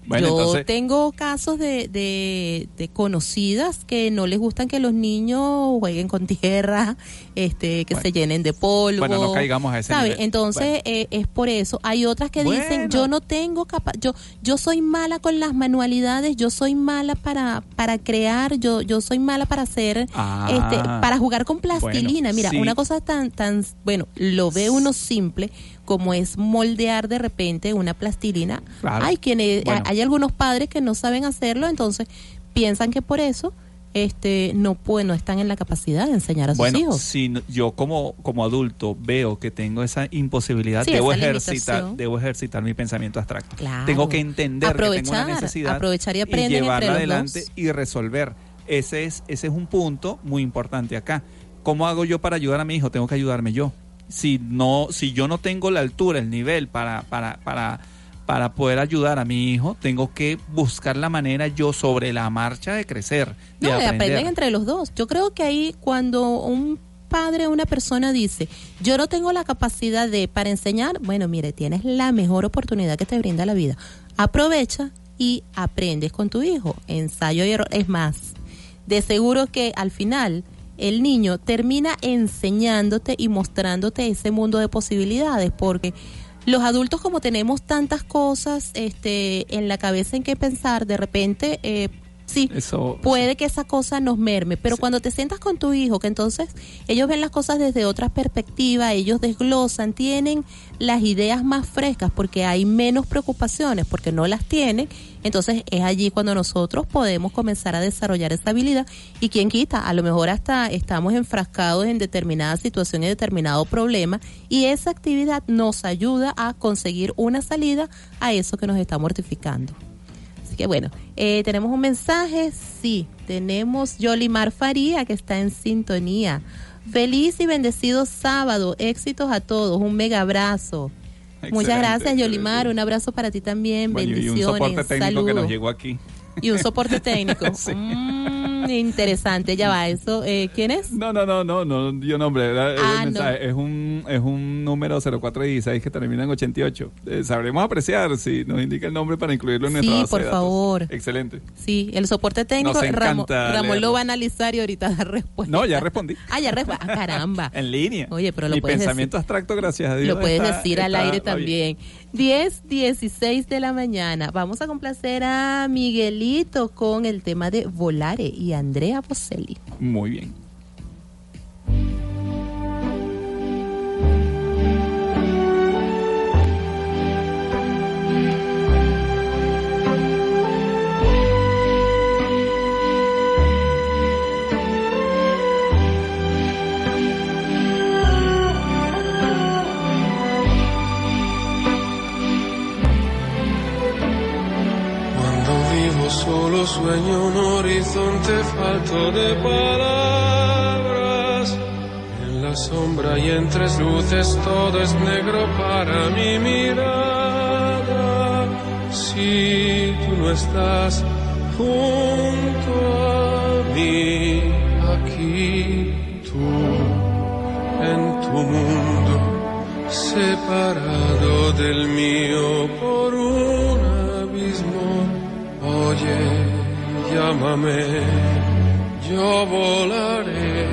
Speaker 5: Bueno,
Speaker 4: Yo
Speaker 5: entonces,
Speaker 4: tengo casos de, de, de conocidas que no les gustan que los niños jueguen con tierra, este, que se llenen de polvo.
Speaker 5: Bueno, no caigamos a ese
Speaker 4: ¿sabe?
Speaker 5: nivel.
Speaker 4: Entonces eh, es por eso. Hay otras que dicen yo no tengo capa yo yo soy mala con las manualidades, yo soy mala para para crear, yo yo soy mala para hacer
Speaker 5: Ah.
Speaker 4: este para jugar con plastilina. Mira,
Speaker 5: sí.
Speaker 4: una cosa tan tan bueno, lo ve uno simple como es moldear de repente una plastilina.
Speaker 5: Claro.
Speaker 4: Hay quienes
Speaker 5: Bueno.
Speaker 4: hay algunos padres que no saben hacerlo, entonces piensan que por eso este no pueden, no están en la capacidad de enseñar a sus
Speaker 5: bueno,
Speaker 4: hijos.
Speaker 5: si no- yo como, como adulto veo que tengo esa imposibilidad,
Speaker 4: Sí,
Speaker 5: debo
Speaker 4: esa
Speaker 5: ejercitar, debo ejercitar mi pensamiento abstracto.
Speaker 4: Claro.
Speaker 5: Tengo que entender que tengo una necesidad
Speaker 4: aprovechar y aprenden
Speaker 5: llevarla adelante
Speaker 4: dos.
Speaker 5: y resolver. Ese es, ese es un punto muy importante acá. ¿Cómo hago yo para ayudar a mi hijo? Tengo que ayudarme yo. Si no, si yo no tengo la altura, el nivel para, para, para, para poder ayudar a mi hijo, tengo que buscar la manera yo sobre la marcha de crecer, de
Speaker 4: No, aprenden entre los dos. Yo creo que ahí cuando un padre o una persona dice, yo no tengo la capacidad de para enseñar, bueno, mire, tienes la mejor oportunidad que te brinda la vida. Aprovecha y aprendes con tu hijo. Ensayo y error. Es más, de seguro que al final el niño termina enseñándote y mostrándote ese mundo de posibilidades, porque los adultos como tenemos tantas cosas este, en la cabeza en que pensar, de repente, eh, sí,
Speaker 5: Eso,
Speaker 4: puede que esa cosa nos merme, pero cuando te sientas con tu hijo, que entonces ellos ven las cosas desde otra perspectiva, ellos desglosan, tienen las ideas más frescas porque hay menos preocupaciones, porque no las tienen, entonces es allí cuando nosotros podemos comenzar a desarrollar esa habilidad y quien quita, a lo mejor hasta estamos enfrascados en determinada situación y determinado problema y esa actividad nos ayuda a conseguir una salida a eso que nos está mortificando. Así que bueno, eh, tenemos un mensaje, sí, tenemos Yolimar Faría que está en sintonía. Feliz y bendecido sábado, éxitos a todos, un mega abrazo. Muchas gracias Yolimar, un abrazo para ti también,
Speaker 5: Bueno, y un
Speaker 4: bendiciones,
Speaker 5: soporte técnico
Speaker 4: saludos.
Speaker 5: que nos llegó aquí.
Speaker 4: Y un soporte técnico. <laughs> Mm, interesante, ya va, eso, eh, ¿quién es?
Speaker 5: No, no, no, no, no dio nombre. el
Speaker 4: Ah,
Speaker 5: mensaje. Es un es un número 0416 que termina en 88. Eh, sabremos apreciar si nos indica el nombre para incluirlo en
Speaker 4: Sí,
Speaker 5: nuestra base
Speaker 4: por
Speaker 5: de datos.
Speaker 4: favor.
Speaker 5: Excelente.
Speaker 4: Sí, el soporte técnico, Ramón,
Speaker 5: leerlo.
Speaker 4: lo va a analizar y ahorita da respuesta.
Speaker 5: No, ya respondí. <laughs>
Speaker 4: Ah, ya respuesta. Ah, caramba. <laughs>
Speaker 5: En línea.
Speaker 4: Oye, pero lo
Speaker 5: Mi
Speaker 4: puedes
Speaker 5: pensamiento abstracto, gracias a Dios.
Speaker 4: Lo puedes
Speaker 5: está-
Speaker 4: decir al aire
Speaker 5: va bien.
Speaker 4: También. 10, 16 de la mañana. Vamos a complacer a Miguelito con el tema de Volare y Andrea Bocelli.
Speaker 5: Muy bien.
Speaker 19: Sueño un horizonte falto de palabras. En la sombra y en tres luces todo es negro para mi mirada. Si tú no estás junto a mí, aquí tú, en tu mundo, separado del mío por un abismo. Llámame, yo volaré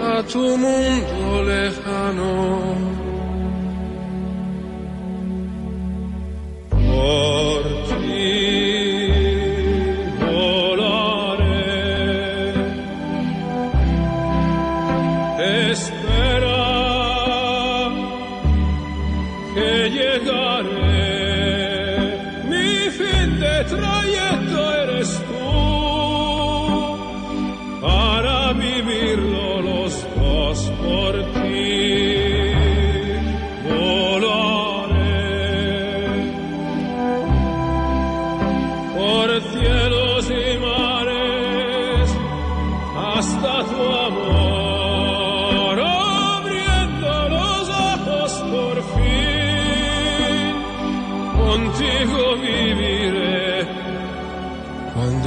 Speaker 19: a tu mundo lejano.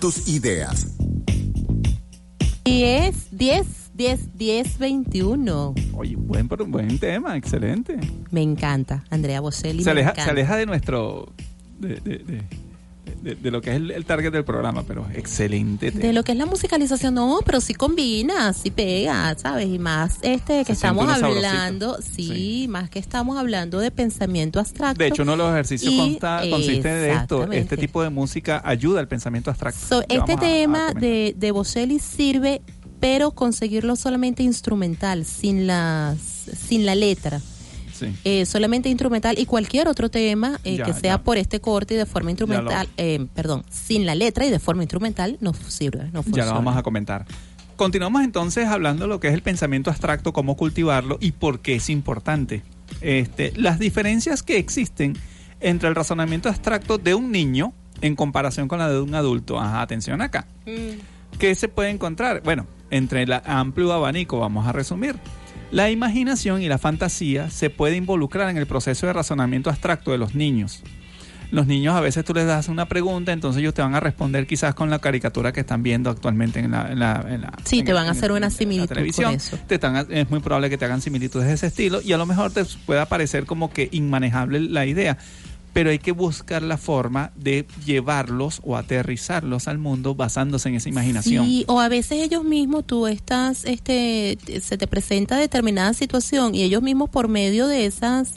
Speaker 1: Tus ideas.
Speaker 4: 10, 10, 10, 10, 21.
Speaker 5: Oye, buen, buen tema, excelente.
Speaker 4: Me encanta, Andrea Bocelli.
Speaker 5: Se aleja, se aleja de nuestro. De, de- de- de- de lo que es el, el target del programa, pero excelente tema.
Speaker 4: De lo que es la musicalización, no, pero sí combina, sí pega, ¿sabes? Y más este que
Speaker 5: Se
Speaker 4: estamos hablando, sí, más que estamos hablando de pensamiento abstracto.
Speaker 5: De hecho, uno de los ejercicios consta- consiste de esto. Este tipo de música ayuda al pensamiento abstracto.
Speaker 4: So, este
Speaker 5: vamos a- a
Speaker 4: tema de, de Bocelli sirve, pero conseguirlo solamente instrumental, sin las, sin la letra.
Speaker 5: Sí.
Speaker 4: Eh, solamente instrumental y cualquier otro tema eh,
Speaker 5: Ya,
Speaker 4: que sea
Speaker 5: ya.
Speaker 4: por este corte y de forma instrumental, eh, perdón, sin la letra y de forma instrumental, no sirve, no
Speaker 5: Ya
Speaker 4: funciona.
Speaker 5: lo vamos a comentar. Continuamos entonces hablando de lo que es el pensamiento abstracto, cómo cultivarlo y por qué es importante. Este, las diferencias que existen entre el razonamiento abstracto de un niño en comparación con la de un adulto. Ajá, atención acá. ¿Qué se puede encontrar? Bueno, entre el amplio abanico, vamos a resumir. La imaginación y la fantasía se puede involucrar en el proceso de razonamiento abstracto de los niños. Los niños a veces tú les das una pregunta, entonces ellos te van a responder quizás con la caricatura que están viendo actualmente en la, en la- en la-
Speaker 4: Sí,
Speaker 5: en
Speaker 4: te van a hacer una similitud
Speaker 5: televisión.
Speaker 4: con eso.
Speaker 5: Te están- es muy probable que te hagan similitudes de ese estilo y a lo mejor te pueda parecer como que inmanejable la idea. Pero hay que buscar la forma de llevarlos o aterrizarlos al mundo basándose en esa imaginación.
Speaker 4: Sí, o a veces ellos mismos, tú estás, este, te- se te presenta determinada situación y ellos mismos por medio de esas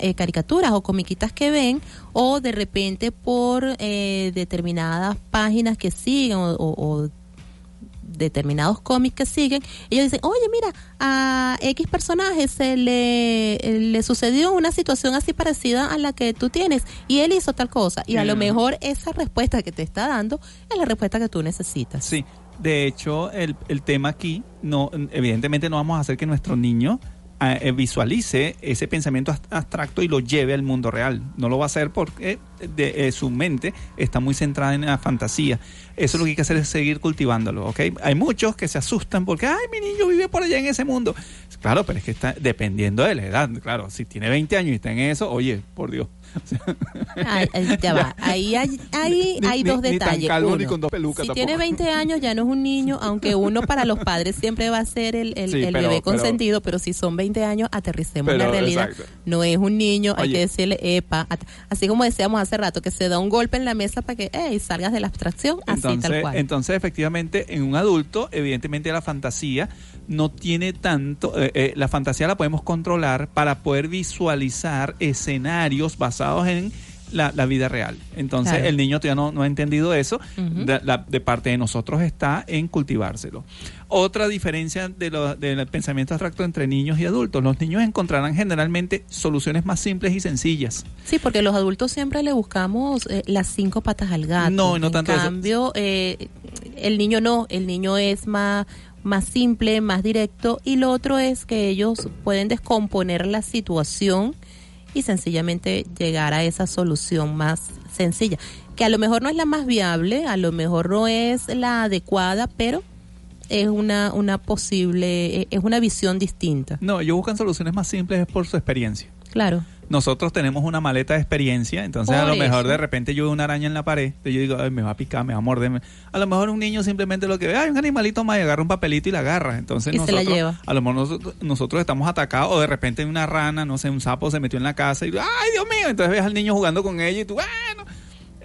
Speaker 4: eh, caricaturas o comiquitas que ven o de repente por eh, determinadas páginas que siguen o- o determinados cómics que siguen, ellos dicen, oye, mira, a X personaje se le, le sucedió una situación así parecida a la que tú tienes y él hizo tal cosa. Y a lo
Speaker 5: Ujú.
Speaker 4: mejor esa respuesta que te está dando es la respuesta que tú necesitas.
Speaker 5: Sí, de hecho, el, el tema aquí, no, evidentemente no vamos a hacer que nuestro niño eh, visualice ese pensamiento abstracto y lo lleve al mundo real. No lo va a hacer porque de, eh, su mente está muy centrada en la fantasía. Eso lo que hay que hacer es seguir cultivándolo. Hay muchos que se asustan porque, ay, mi niño vive por allá en ese mundo. Claro, pero es que está dependiendo de la edad. Claro, si tiene 20 años y está en eso, oye, por Dios.
Speaker 4: Ay, ya va. Ahí hay, ahí
Speaker 5: Ni-
Speaker 4: hay
Speaker 5: ni-
Speaker 4: dos
Speaker 5: ni
Speaker 4: detalles.
Speaker 5: calvo ni
Speaker 4: Uno,
Speaker 5: con dos pelucas
Speaker 4: si
Speaker 5: tampoco.
Speaker 4: tiene 20 años ya no es un niño, aunque uno para los padres siempre va a ser el, el-
Speaker 5: Sí,
Speaker 4: el
Speaker 5: pero-
Speaker 4: bebé consentido, pero si son 20 años, aterricemos
Speaker 5: Pero,
Speaker 4: la realidad.
Speaker 5: exacto.
Speaker 4: No es un niño, hay que decirle, epa, así como decíamos hace rato, que se da un golpe en la mesa para que, hey, salgas de la abstracción, así tal
Speaker 5: Entonces,
Speaker 4: cual.
Speaker 5: entonces, efectivamente, en un adulto, evidentemente la fantasía no tiene tanto, eh, eh, la fantasía la podemos controlar para poder visualizar escenarios basados en la, la vida real. Entonces,
Speaker 4: Claro.
Speaker 5: el niño todavía no, no ha entendido eso. De, la- de parte de nosotros está en cultivárselo. Otra diferencia de lo- del pensamiento abstracto entre niños y adultos. Los niños encontrarán generalmente soluciones más simples y sencillas.
Speaker 4: Sí, porque los adultos siempre le buscamos eh, las cinco patas al gato.
Speaker 5: No, no
Speaker 4: en
Speaker 5: tanto eso.
Speaker 4: cambio, el niño no, el niño es más, más simple, más directo. Y lo otro es que ellos pueden descomponer la situación y sencillamente llegar a esa solución más sencilla. Que a lo mejor no es la más viable, a lo mejor no es la adecuada, pero es una, una posible, eh, es una visión distinta.
Speaker 5: No, ellos buscan soluciones más simples es por su experiencia.
Speaker 4: Claro.
Speaker 5: Nosotros tenemos una maleta de experiencia, entonces a lo mejor de repente yo veo una araña en la pared, yo digo, "Ay, me va a picar, me va a morder. me-". A lo mejor un niño simplemente lo que ve, hay un animalito más y agarra un papelito y la agarra. Entonces
Speaker 4: Y se la
Speaker 5: nosotros,
Speaker 4: lleva.
Speaker 5: a lo mejor nosotros, nosotros estamos atacados o de repente una rana, no sé, un sapo se metió en la casa y, ay Dios mío, entonces ves al niño jugando con ella y tú, bueno.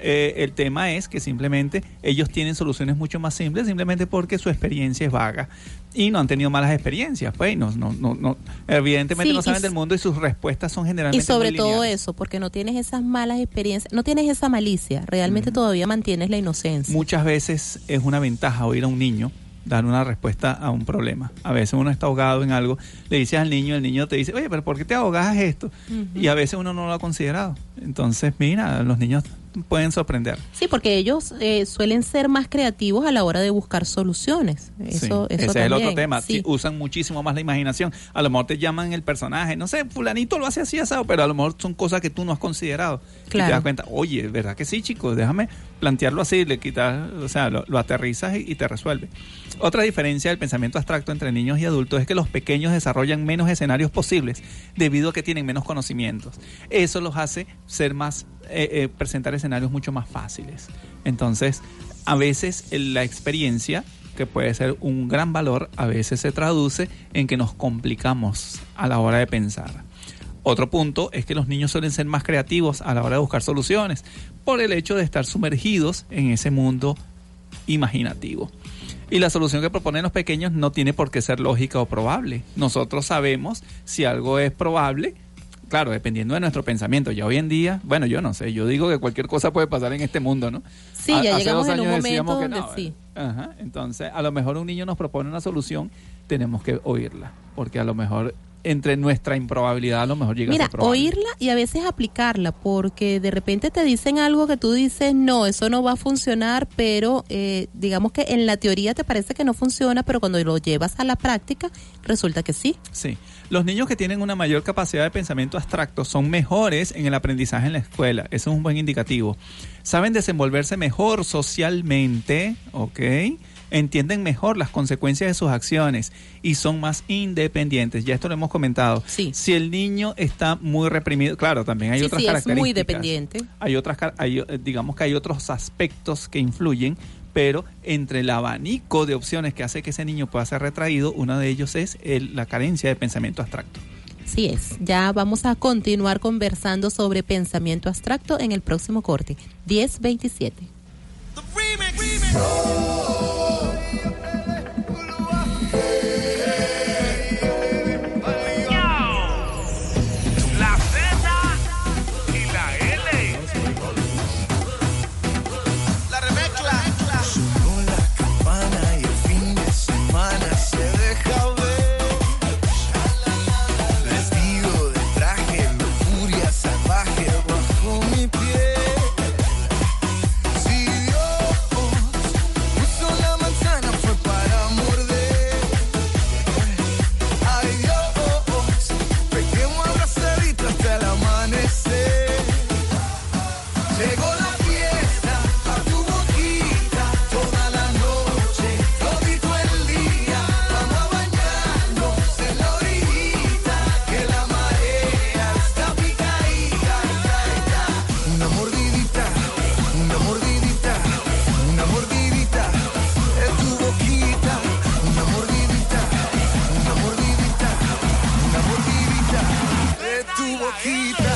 Speaker 5: Eh, el tema es que simplemente ellos tienen soluciones mucho más simples simplemente porque su experiencia es vaga y no han tenido malas experiencias, pues, no, no, no, no- evidentemente
Speaker 4: Sí,
Speaker 5: no saben del mundo y sus respuestas son generalmente
Speaker 4: Y sobre
Speaker 5: muy
Speaker 4: todo eso, porque no tienes esas malas experiencias, no tienes esa malicia, realmente todavía mantienes la inocencia.
Speaker 5: Muchas veces es una ventaja oír a un niño dar una respuesta a un problema. A veces uno está ahogado en algo, le dices al niño, el niño te dice, oye, pero ¿por qué te ahogas esto?
Speaker 4: Ujú.
Speaker 5: Y a veces uno no lo ha considerado. Entonces, mira, los niños pueden sorprender.
Speaker 4: Sí, porque ellos eh, suelen ser más creativos a la hora de buscar soluciones. Eso,
Speaker 5: Sí,
Speaker 4: eso
Speaker 5: ese es el otro
Speaker 4: también,
Speaker 5: tema.
Speaker 4: sí.
Speaker 5: Sí, usan muchísimo más la imaginación. A lo mejor te llaman el personaje. No sé, fulanito lo hace así asado, pero a lo mejor son cosas que tú no has considerado. Y
Speaker 4: Claro.
Speaker 5: te das cuenta, oye, ¿verdad que sí, chicos? Déjame plantearlo así, le quitas, o sea, lo, lo aterrizas y, y te resuelve. Otra diferencia del pensamiento abstracto entre niños y adultos es que los pequeños desarrollan menos escenarios posibles debido a que tienen menos conocimientos. Eso los hace ser más, eh, eh, presentar escenarios mucho más fáciles. Entonces, a veces la experiencia que puede ser un gran valor, a veces se traduce en que nos complicamos a la hora de pensar. Otro punto es que los niños suelen ser más creativos a la hora de buscar soluciones por el hecho de estar sumergidos en ese mundo imaginativo. Y la solución que proponen los pequeños no tiene por qué ser lógica o probable. Nosotros sabemos si algo es probable, claro, dependiendo de nuestro pensamiento. Ya hoy en día, bueno, yo no sé, yo digo que cualquier cosa puede pasar en este mundo, ¿no?
Speaker 4: Sí, ya llegamos en un momento donde
Speaker 5: no,
Speaker 4: sí.
Speaker 5: Ajá, entonces, a lo mejor un niño nos propone una solución, tenemos que oírla, porque a lo mejor entre nuestra improbabilidad a lo mejor llega a ser probable.
Speaker 4: oírla y a veces aplicarla, porque de repente te dicen algo que tú dices, no, eso no va a funcionar, pero eh, digamos que en la teoría te parece que no funciona, pero cuando lo llevas a la práctica, resulta que sí.
Speaker 5: Sí, los niños que tienen una mayor capacidad de pensamiento abstracto son mejores en el aprendizaje en la escuela, eso es un buen indicativo. Saben desenvolverse mejor socialmente, ¿ok? entienden mejor las consecuencias de sus acciones y son más independientes. Ya esto lo hemos comentado. Si el niño está muy reprimido, claro, también hay
Speaker 4: Sí,
Speaker 5: otras
Speaker 4: sí, es
Speaker 5: características.
Speaker 4: muy dependiente.
Speaker 5: Hay otras, hay, eh, digamos que hay otros aspectos que influyen, pero entre el abanico de opciones que hace que ese niño pueda ser retraído, uno de ellos es el- la carencia de pensamiento abstracto.
Speaker 4: Así es. Ya vamos a continuar conversando sobre pensamiento abstracto en el próximo corte. 1027.
Speaker 12: La de tu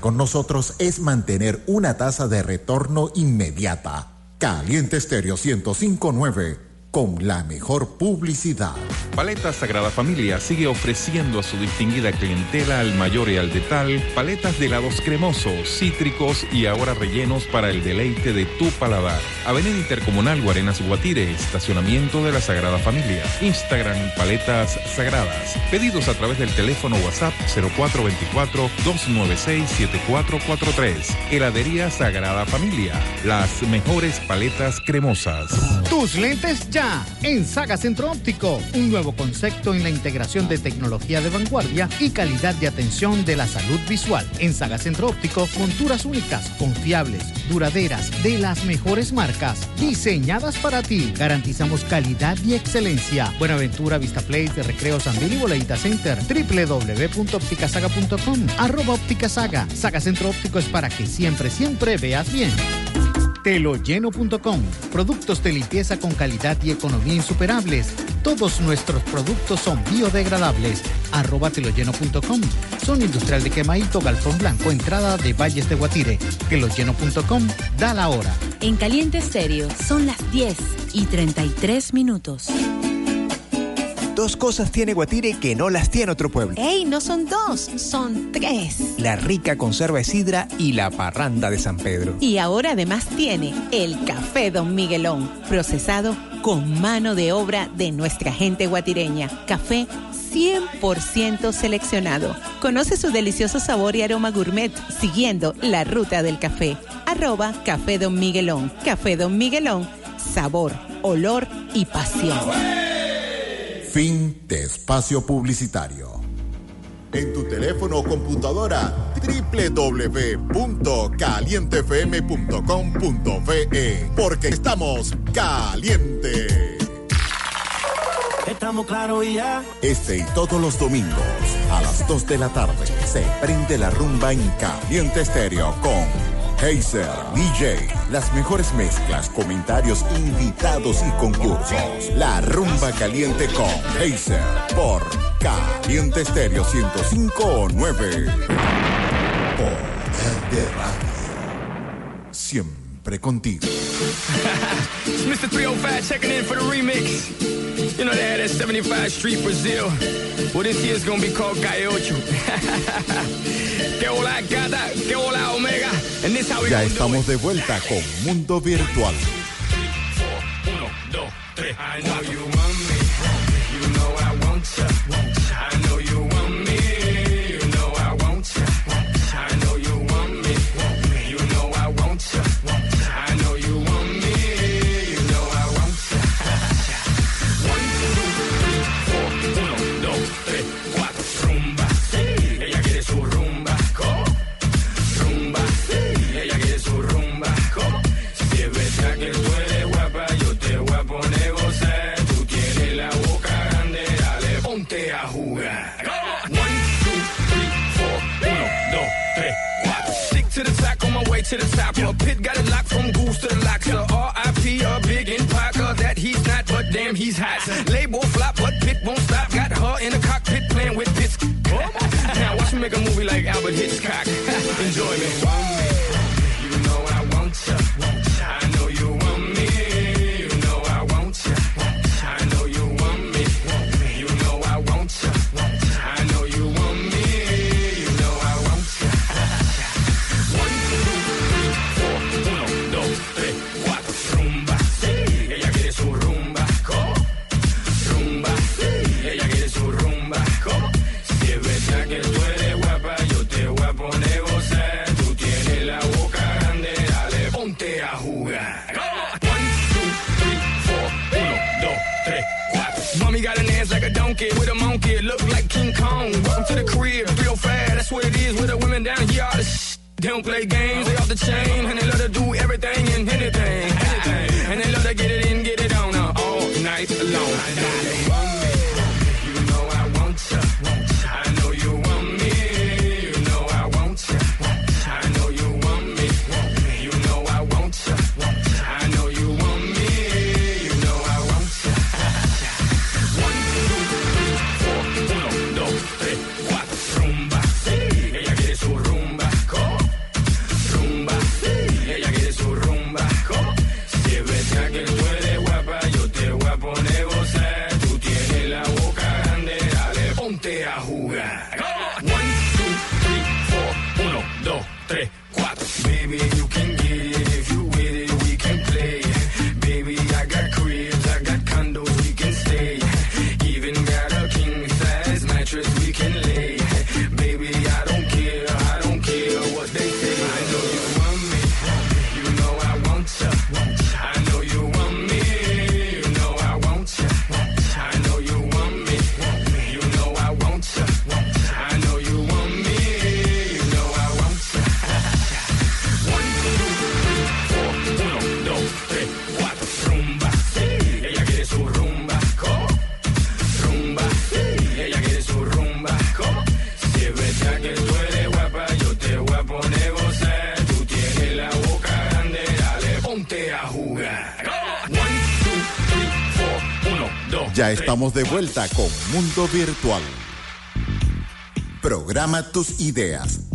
Speaker 1: Con nosotros es mantener una tasa de retorno inmediata. Caliente Estéreo 1059 con la mejor publicidad.
Speaker 9: Paletas Sagrada Familia sigue ofreciendo a su distinguida clientela al mayor y al detal paletas de helados cremosos, cítricos y ahora rellenos para el deleite de tu paladar. Avenida Intercomunal Guarenas Guatire, estacionamiento de la Sagrada Familia. Instagram Paletas Sagradas. Pedidos a través del teléfono WhatsApp 0424-296-7443. Heladería Sagrada Familia. Las mejores paletas cremosas.
Speaker 8: Tus lentes ya en Saga Centro Óptico, un nuevo concepto en la integración de tecnología de vanguardia y calidad de atención de la salud visual. En Saga Centro Óptico, monturas únicas, confiables, duraderas, de las mejores marcas, diseñadas para ti. Garantizamos calidad y excelencia. Buenaventura, Vista Place, Recreo Sanville y Boleita Center. www.opticasaga.com. Arroba Óptica Saga. Saga Centro Óptico es para que siempre, siempre veas bien. Teloyeno.com. Productos de limpieza con calidad y economía insuperables. Todos nuestros productos son biodegradables. Arroba teloyeno.com. Son industrial de quemadito, galpón blanco, entrada de Valles de Guatire. Teloyeno.com. Da la hora.
Speaker 20: En Caliente Estéreo son las 10 y 33 minutos.
Speaker 21: Dos cosas tiene Guatire que no las tiene otro pueblo.
Speaker 20: ¡Ey! No son dos, son tres.
Speaker 21: La rica conserva de sidra y la parranda de San Pedro.
Speaker 20: Y ahora además tiene el café Don Miguelón, procesado con mano de obra de nuestra gente guatireña. Café 100% seleccionado. Conoce su delicioso sabor y aroma gourmet siguiendo la ruta del café. Arroba Café Don Miguelón. Café Don Miguelón. Sabor, olor y pasión.
Speaker 1: Fin de espacio publicitario. En tu teléfono o computadora, www.calientefm.com.fe. Porque estamos caliente.
Speaker 12: Estamos claros y ya.
Speaker 1: Este y todos los domingos a las 2 de la tarde se prende la rumba en Caliente Estéreo con Heiser DJ. Las mejores mezclas, comentarios, invitados y concursos. La rumba caliente con Heiser por Caliente Estéreo 105.9. Por de Radio. Siempre contigo.
Speaker 22: It's <laughs> Mr. 305 checking in for the remix. You know they had that 75 Street Brazil. Well, this year's gonna be called <laughs> omega. And this how we
Speaker 1: Ya estamos de vuelta con Mundo Virtual.
Speaker 22: I know you want me. You know I want ya. To the top. Your pit got it locked from goose to the lock. So R.I.P. a big in Parker that he's not, but damn he's hot. Label flop, but pit won't stop. Got her in the cockpit playing with bits. <laughs> now watch me make a movie like Albert Hitchcock. <laughs> Enjoy me. Donkey with a monkey. Look like King Kong. Welcome to the crib, real fast. That's what it is with the women down here. All the sh- They don't play games, they off the chain,
Speaker 1: vuelta con Mundo Virtual. Programa tus ideas.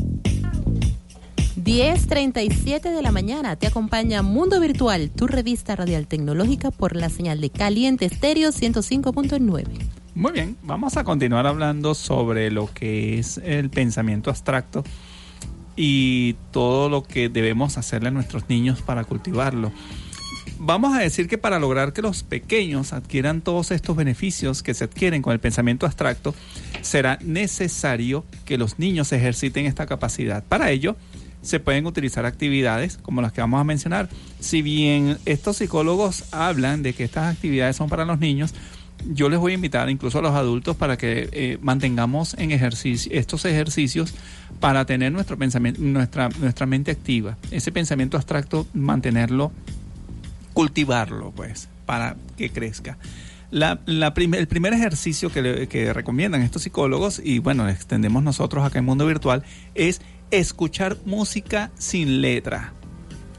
Speaker 4: 10.37 de la mañana te acompaña Mundo Virtual, tu revista radial tecnológica por la señal de Caliente Estéreo 105.9.
Speaker 5: Muy bien, vamos a continuar hablando sobre lo que es el pensamiento abstracto y todo lo que debemos hacerle a nuestros niños para cultivarlo. Vamos a decir que para lograr que los pequeños adquieran todos estos beneficios que se adquieren con el pensamiento abstracto, será necesario que los niños ejerciten esta capacidad. Para ello, se pueden utilizar actividades como las que vamos a mencionar. Si bien estos psicólogos hablan de que estas actividades son para los niños, yo les voy a invitar incluso a los adultos para que eh, mantengamos en ejercicio estos ejercicios para tener nuestro pensamiento, nuestra, nuestra mente activa. Ese pensamiento abstracto, mantenerlo, cultivarlo, pues, para que crezca. La, la prim- el primer ejercicio que, le- que recomiendan estos psicólogos, y bueno, extendemos nosotros acá en Mundo Virtual, es escuchar música sin letra.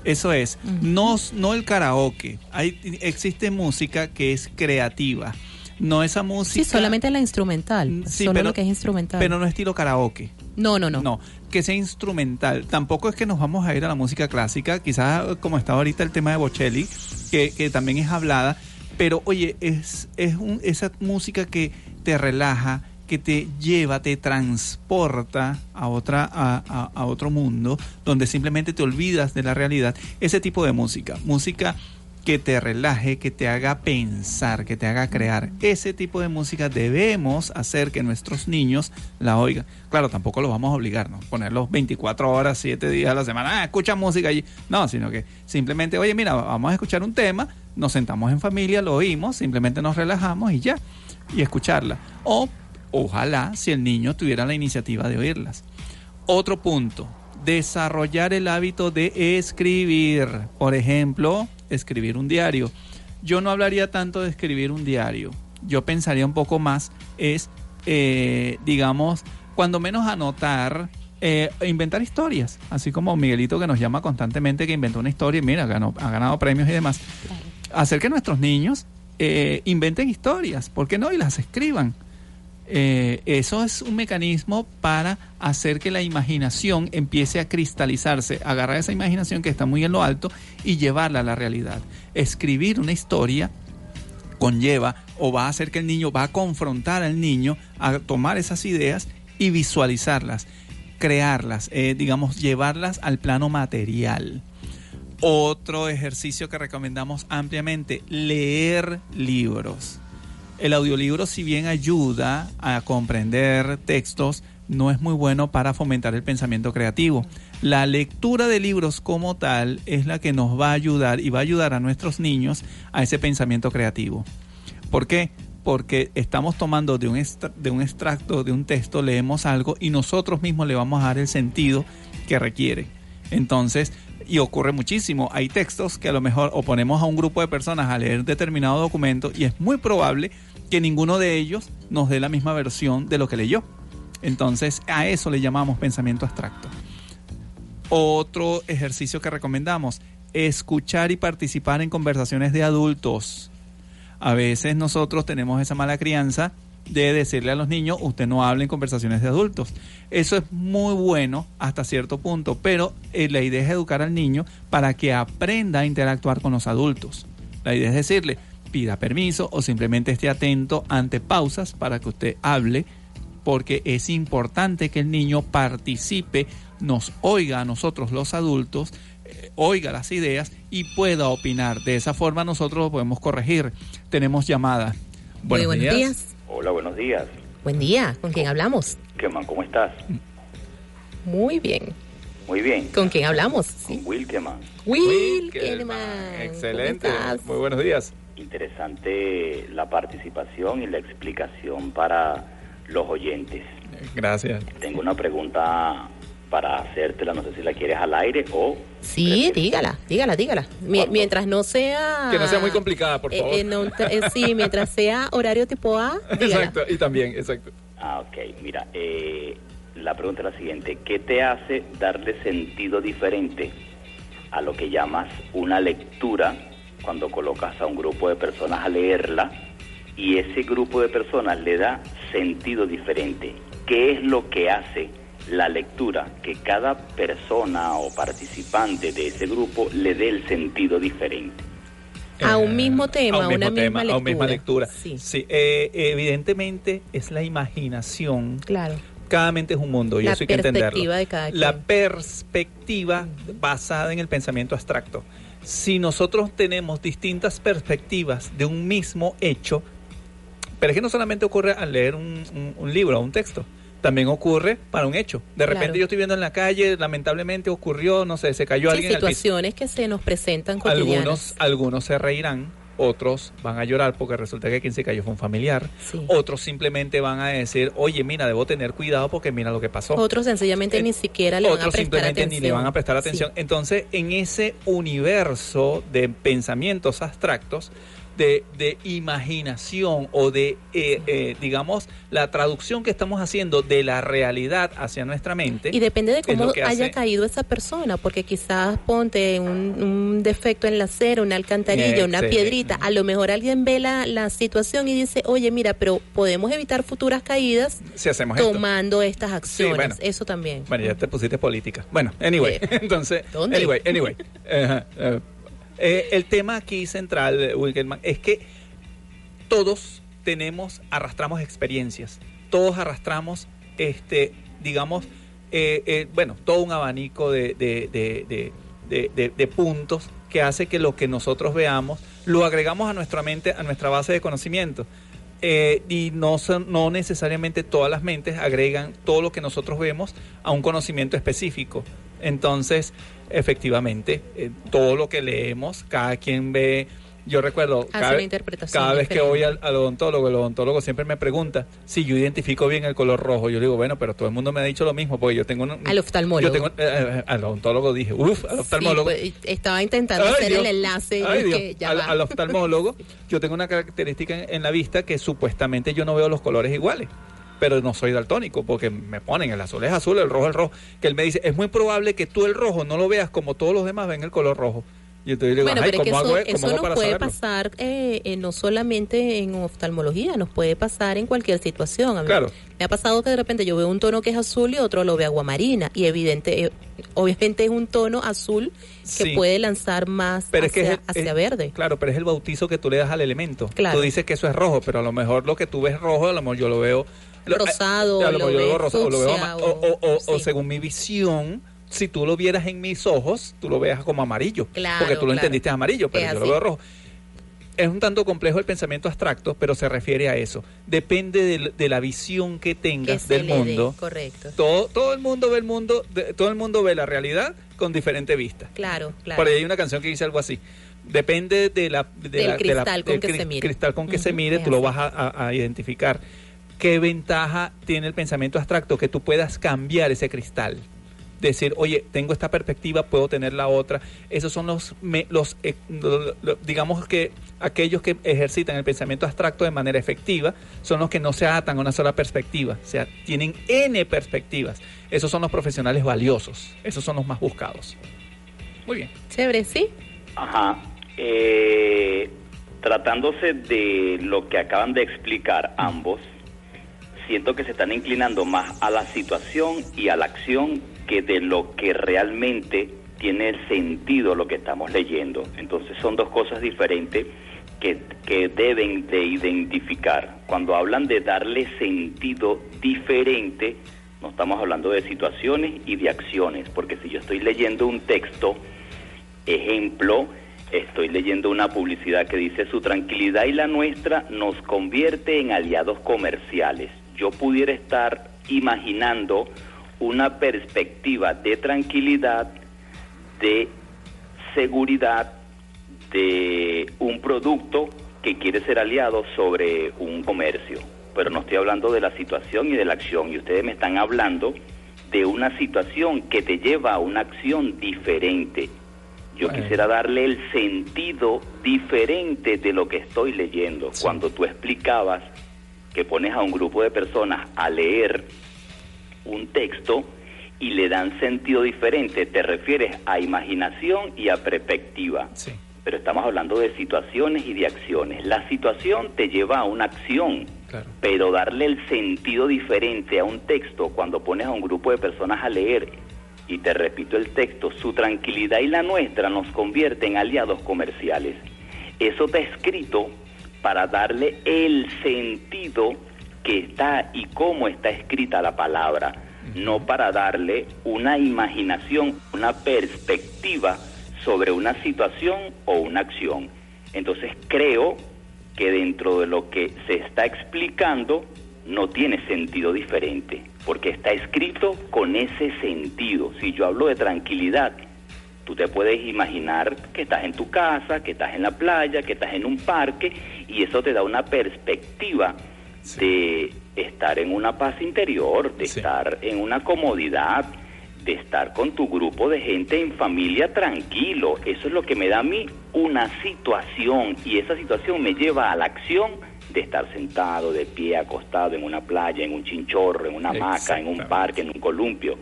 Speaker 5: Eso es, no, no el karaoke. Hay, existe música que es creativa. No esa música.
Speaker 4: Sí, solamente la instrumental.
Speaker 5: Sí,
Speaker 4: solo
Speaker 5: pero-
Speaker 4: lo que es instrumental.
Speaker 5: Pero no estilo karaoke.
Speaker 4: no, no, no.
Speaker 5: No, que sea instrumental. Tampoco es que nos vamos a ir a la música clásica, quizás como está ahorita el tema de Bocelli, que, que también es hablada, pero oye, es, es un- esa música que te relaja, que te lleva, te transporta a, otra, a, a- a otro mundo, donde simplemente te olvidas de la realidad. Ese tipo de música, música que te relaje, que te haga pensar, que te haga crear. Ese tipo de música debemos hacer que nuestros niños la oigan. Claro, tampoco los vamos a obligar, ¿no? Ponerlos 24 horas, 7 días a la semana, ah, escucha música allí. No, sino que simplemente, oye, mira, vamos a escuchar un tema, nos sentamos en familia, lo oímos, simplemente nos relajamos y ya, y escucharla. O ojalá si el niño tuviera la iniciativa de oírlas. Otro punto, desarrollar el hábito de escribir. Por ejemplo, escribir un diario. Yo no hablaría tanto de escribir un diario. Yo pensaría un poco más, es, eh, digamos, cuando menos anotar, eh, inventar historias. Así como Miguelito que nos llama constantemente que inventó una historia y mira, ganó, ha ganado premios y demás. Hacer que nuestros niños eh, inventen historias, ¿por qué no? Y las escriban. Eh, eso es un mecanismo para hacer que la imaginación empiece a cristalizarse, agarrar esa imaginación que está muy en lo alto y llevarla a la realidad. Escribir una historia conlleva o va a hacer que el niño va a confrontar al niño a tomar esas ideas y visualizarlas, crearlas, eh, digamos, llevarlas al plano material. Otro ejercicio que recomendamos ampliamente, leer libros. El audiolibro, si bien ayuda a comprender textos, no es muy bueno para fomentar el pensamiento creativo. La lectura de libros como tal es la que nos va a ayudar y va a ayudar a nuestros niños a ese pensamiento creativo. ¿Por qué? Porque estamos tomando de un, de un extracto, de un texto, leemos algo y nosotros mismos le vamos a dar el sentido que requiere. Entonces, y ocurre muchísimo, hay textos que a lo mejor o ponemos a un grupo de personas a leer determinado documento y es muy probable que ninguno de ellos nos dé la misma versión de lo que leyó. Entonces, a eso le llamamos pensamiento abstracto. Otro ejercicio que recomendamos, escuchar y participar en conversaciones de adultos. A veces nosotros tenemos esa mala crianza de decirle a los niños, usted no hable en conversaciones de adultos. Eso es muy bueno hasta cierto punto, pero eh, la idea es educar al niño para que aprenda a interactuar con los adultos. La idea es decirle, pida permiso o simplemente esté atento ante pausas para que usted hable, porque es importante que el niño participe, nos oiga a nosotros los adultos, eh, oiga las ideas y pueda opinar. De esa forma nosotros lo podemos corregir. Tenemos llamada.
Speaker 4: Muy buenos días.
Speaker 23: Hola, buenos días.
Speaker 4: Buen día. ¿Con quién hablamos?
Speaker 23: ¿Qué man? ¿Cómo estás?
Speaker 4: Muy bien.
Speaker 23: Muy bien.
Speaker 4: ¿Con quién hablamos?
Speaker 23: Con Wilkeman.
Speaker 4: Wilkelman.
Speaker 5: Excelente. Muy buenos días.
Speaker 23: Interesante la participación y la explicación para los oyentes.
Speaker 5: Gracias.
Speaker 23: Tengo una pregunta para hacértela, no sé si la quieres al aire o...
Speaker 4: Sí, dígala, dígala, dígala. Mi- mientras no sea...
Speaker 5: Que no sea muy complicada, por
Speaker 4: Eh,
Speaker 5: favor.
Speaker 4: eh, no, eh, sí, mientras sea horario tipo A, dígala.
Speaker 5: Exacto, y también, exacto.
Speaker 23: Ah, ok. Mira, eh, la pregunta es la siguiente. ¿Qué te hace darle sentido diferente a lo que llamas una lectura cuando colocas a un grupo de personas a leerla y ese grupo de personas le da sentido diferente. ¿Qué es lo que hace la lectura? Que cada persona o participante de ese grupo le dé el sentido diferente.
Speaker 4: A un mismo tema,
Speaker 5: a
Speaker 4: a
Speaker 5: un
Speaker 4: una
Speaker 5: mismo tema,
Speaker 4: misma
Speaker 5: a una misma lectura.
Speaker 4: Sí.
Speaker 5: Sí, eh, evidentemente es la imaginación.
Speaker 4: Claro.
Speaker 5: Cada mente es un mundo y
Speaker 4: La
Speaker 5: eso hay que entenderlo.
Speaker 4: perspectiva de cada
Speaker 5: La perspectiva basada en el pensamiento abstracto. Si nosotros tenemos distintas perspectivas de un mismo hecho, pero es que no solamente ocurre al leer un, un- un libro o un texto, también ocurre para un hecho. De repente
Speaker 4: Claro.
Speaker 5: yo estoy viendo en la calle, lamentablemente ocurrió, no sé, se cayó
Speaker 4: Sí,
Speaker 5: alguien piso.
Speaker 4: situaciones que se nos presentan cotidianas.
Speaker 5: Algunos, algunos se reirán, otros van a llorar porque resulta que quien se cayó fue un familiar. Otros simplemente van a decir, oye, mira, debo tener cuidado porque mira lo que pasó.
Speaker 4: Otros sencillamente ni siquiera le van a
Speaker 5: Otros
Speaker 4: prestar
Speaker 5: simplemente
Speaker 4: atención.
Speaker 5: ni le van a prestar atención. Entonces, en ese universo de pensamientos abstractos, de, de imaginación o de, eh, eh, digamos, la traducción que estamos haciendo de la realidad hacia nuestra mente.
Speaker 4: Y depende de cómo haya
Speaker 5: hace-
Speaker 4: caído esa persona, porque quizás ponte un, un defecto en la acera, una alcantarilla, una piedrita. A lo mejor alguien ve la, la situación y dice, oye, mira, pero podemos evitar futuras caídas
Speaker 5: Si hacemos esto.
Speaker 4: tomando estas acciones.
Speaker 5: bueno.
Speaker 4: Eso también.
Speaker 5: Bueno, ya te pusiste política. Bueno, anyway, <laughs> entonces,
Speaker 4: ¿Dónde?
Speaker 5: anyway, anyway. <laughs> Eh, eh, el tema aquí central, eh, Wilkelman, es que todos tenemos, arrastramos experiencias, todos arrastramos, este, digamos, eh, eh, bueno, todo un abanico de, de, de, de- puntos que hace que lo que nosotros veamos lo agregamos a nuestra mente, a nuestra base de conocimiento. Y no, no necesariamente todas las mentes agregan todo lo que nosotros vemos a un conocimiento específico. Entonces, efectivamente, eh, todo lo que leemos, cada quien ve, yo recuerdo, cada,
Speaker 4: una
Speaker 5: ve-
Speaker 4: interpretación
Speaker 5: cada vez que voy al, al odontólogo, el odontólogo siempre me pregunta si yo identifico bien el color rojo. Yo le digo, bueno, pero todo el mundo me ha dicho lo mismo, porque yo tengo un...
Speaker 4: Al oftalmólogo.
Speaker 5: Yo tengo, eh, eh, al odontólogo dije, uff, al oftalmólogo.
Speaker 4: Sí, pues, estaba intentando
Speaker 5: Ay,
Speaker 4: hacer
Speaker 5: Dios.
Speaker 4: el enlace.
Speaker 5: Ay,
Speaker 4: es
Speaker 5: Dios.
Speaker 4: que ya
Speaker 5: al, al oftalmólogo, <laughs> yo tengo una característica en, en la vista que supuestamente yo no veo los colores iguales. Pero no soy daltónico porque me ponen el azul es azul, el rojo es el rojo. Que él me dice, es muy probable que tú el rojo no lo veas como todos los demás ven el color rojo. Y entonces digo,
Speaker 4: Bueno,
Speaker 5: "Ay,
Speaker 4: pero es que
Speaker 5: ¿cómo
Speaker 4: eso,
Speaker 5: cómo
Speaker 4: eso nos puede
Speaker 5: saberlo?"
Speaker 4: pasar eh, eh, no solamente en oftalmología, nos puede pasar en cualquier situación. A mí
Speaker 5: Claro.
Speaker 4: Me ha pasado que de repente yo veo un tono que es azul y otro lo veo aguamarina. Y evidente, eh, obviamente es un tono azul que
Speaker 5: Sí.
Speaker 4: puede lanzar más
Speaker 5: Pero es
Speaker 4: hacia,
Speaker 5: que es el-
Speaker 4: hacia
Speaker 5: es-
Speaker 4: verde.
Speaker 5: Claro, pero es el bautizo que tú le das al elemento.
Speaker 4: Claro.
Speaker 5: Tú dices que eso es rojo, pero a lo mejor lo que tú ves rojo, a lo mejor yo lo veo
Speaker 4: Rosado,
Speaker 5: a lo
Speaker 4: lo
Speaker 5: mejor yo lo veo
Speaker 4: ves
Speaker 5: rosa, o lo veo o, o- o- o según mi visión, si tú lo vieras en mis ojos, tú lo veas como amarillo,
Speaker 4: Claro,
Speaker 5: porque tú lo
Speaker 4: claro.
Speaker 5: entendiste amarillo, pero
Speaker 4: Es
Speaker 5: yo lo veo rojo. Es un tanto complejo el pensamiento abstracto, pero se refiere a eso. Depende de, de la visión que tengas del
Speaker 4: dé,
Speaker 5: mundo.
Speaker 4: correcto.
Speaker 5: Todo, todo el mundo ve el mundo, de- todo el mundo ve la realidad con diferente vista.
Speaker 4: Claro, claro.
Speaker 5: Por ahí hay una canción que dice algo así. Depende de la, de
Speaker 4: Del
Speaker 5: la- de la-
Speaker 4: cristal con que se mire.
Speaker 5: cristal con que se mire, tú lo vas a, a- a identificar. ¿Qué ventaja tiene el pensamiento abstracto? Que tú puedas cambiar ese cristal. Decir, oye, tengo esta perspectiva, puedo tener la otra. Esos son los, me- los eh, lo- lo- digamos que aquellos que ejercitan el pensamiento abstracto de manera efectiva son los que no se atan a una sola perspectiva. O sea, tienen N perspectivas. Esos son los profesionales valiosos. Esos son los más buscados. Muy bien.
Speaker 4: Chévere, ¿sí?
Speaker 23: Ajá. Eh, tratándose de lo que acaban de explicar ambos, siento que se están inclinando más a la situación y a la acción que de lo que realmente tiene sentido lo que estamos leyendo. Entonces son dos cosas diferentes que, que deben de identificar. Cuando hablan de darle sentido diferente, no estamos hablando de situaciones y de acciones, porque si yo estoy leyendo un texto, Ejemplo, estoy leyendo una publicidad que dice su tranquilidad y la nuestra nos convierte en aliados comerciales. Yo pudiera estar imaginando una perspectiva de tranquilidad, de seguridad, de un producto que quiere ser aliado sobre un comercio. Pero no estoy hablando de la situación y de la acción. Y ustedes me están hablando de una situación que te lleva a una acción diferente. Yo quisiera darle el sentido diferente de lo que estoy leyendo. Cuando tú explicabas que pones a un grupo de personas a leer un texto y le dan sentido diferente, te refieres a imaginación y a perspectiva. pero estamos hablando de situaciones y de acciones. La situación te lleva a una acción, pero darle el sentido diferente a un texto cuando pones a un grupo de personas a leer, y te repito el texto, su tranquilidad y la nuestra nos convierte en aliados comerciales. Eso está escrito para darle el sentido que está y cómo está escrita la palabra, no para darle una imaginación, una perspectiva sobre una situación o una acción. Entonces creo que dentro de lo que se está explicando no tiene sentido diferente, porque está escrito con ese sentido. Si yo hablo de tranquilidad, tú te puedes imaginar que estás en tu casa, que estás en la playa, que estás en un parque, y eso te da una perspectiva de estar en una paz interior, de estar en una comodidad, de estar con tu grupo de gente en familia tranquilo. Eso es lo que me da a mí una situación y esa situación me lleva a la acción de estar sentado, de pie, acostado en una playa, en un chinchorro, en una hamaca, en un parque, en un columpio.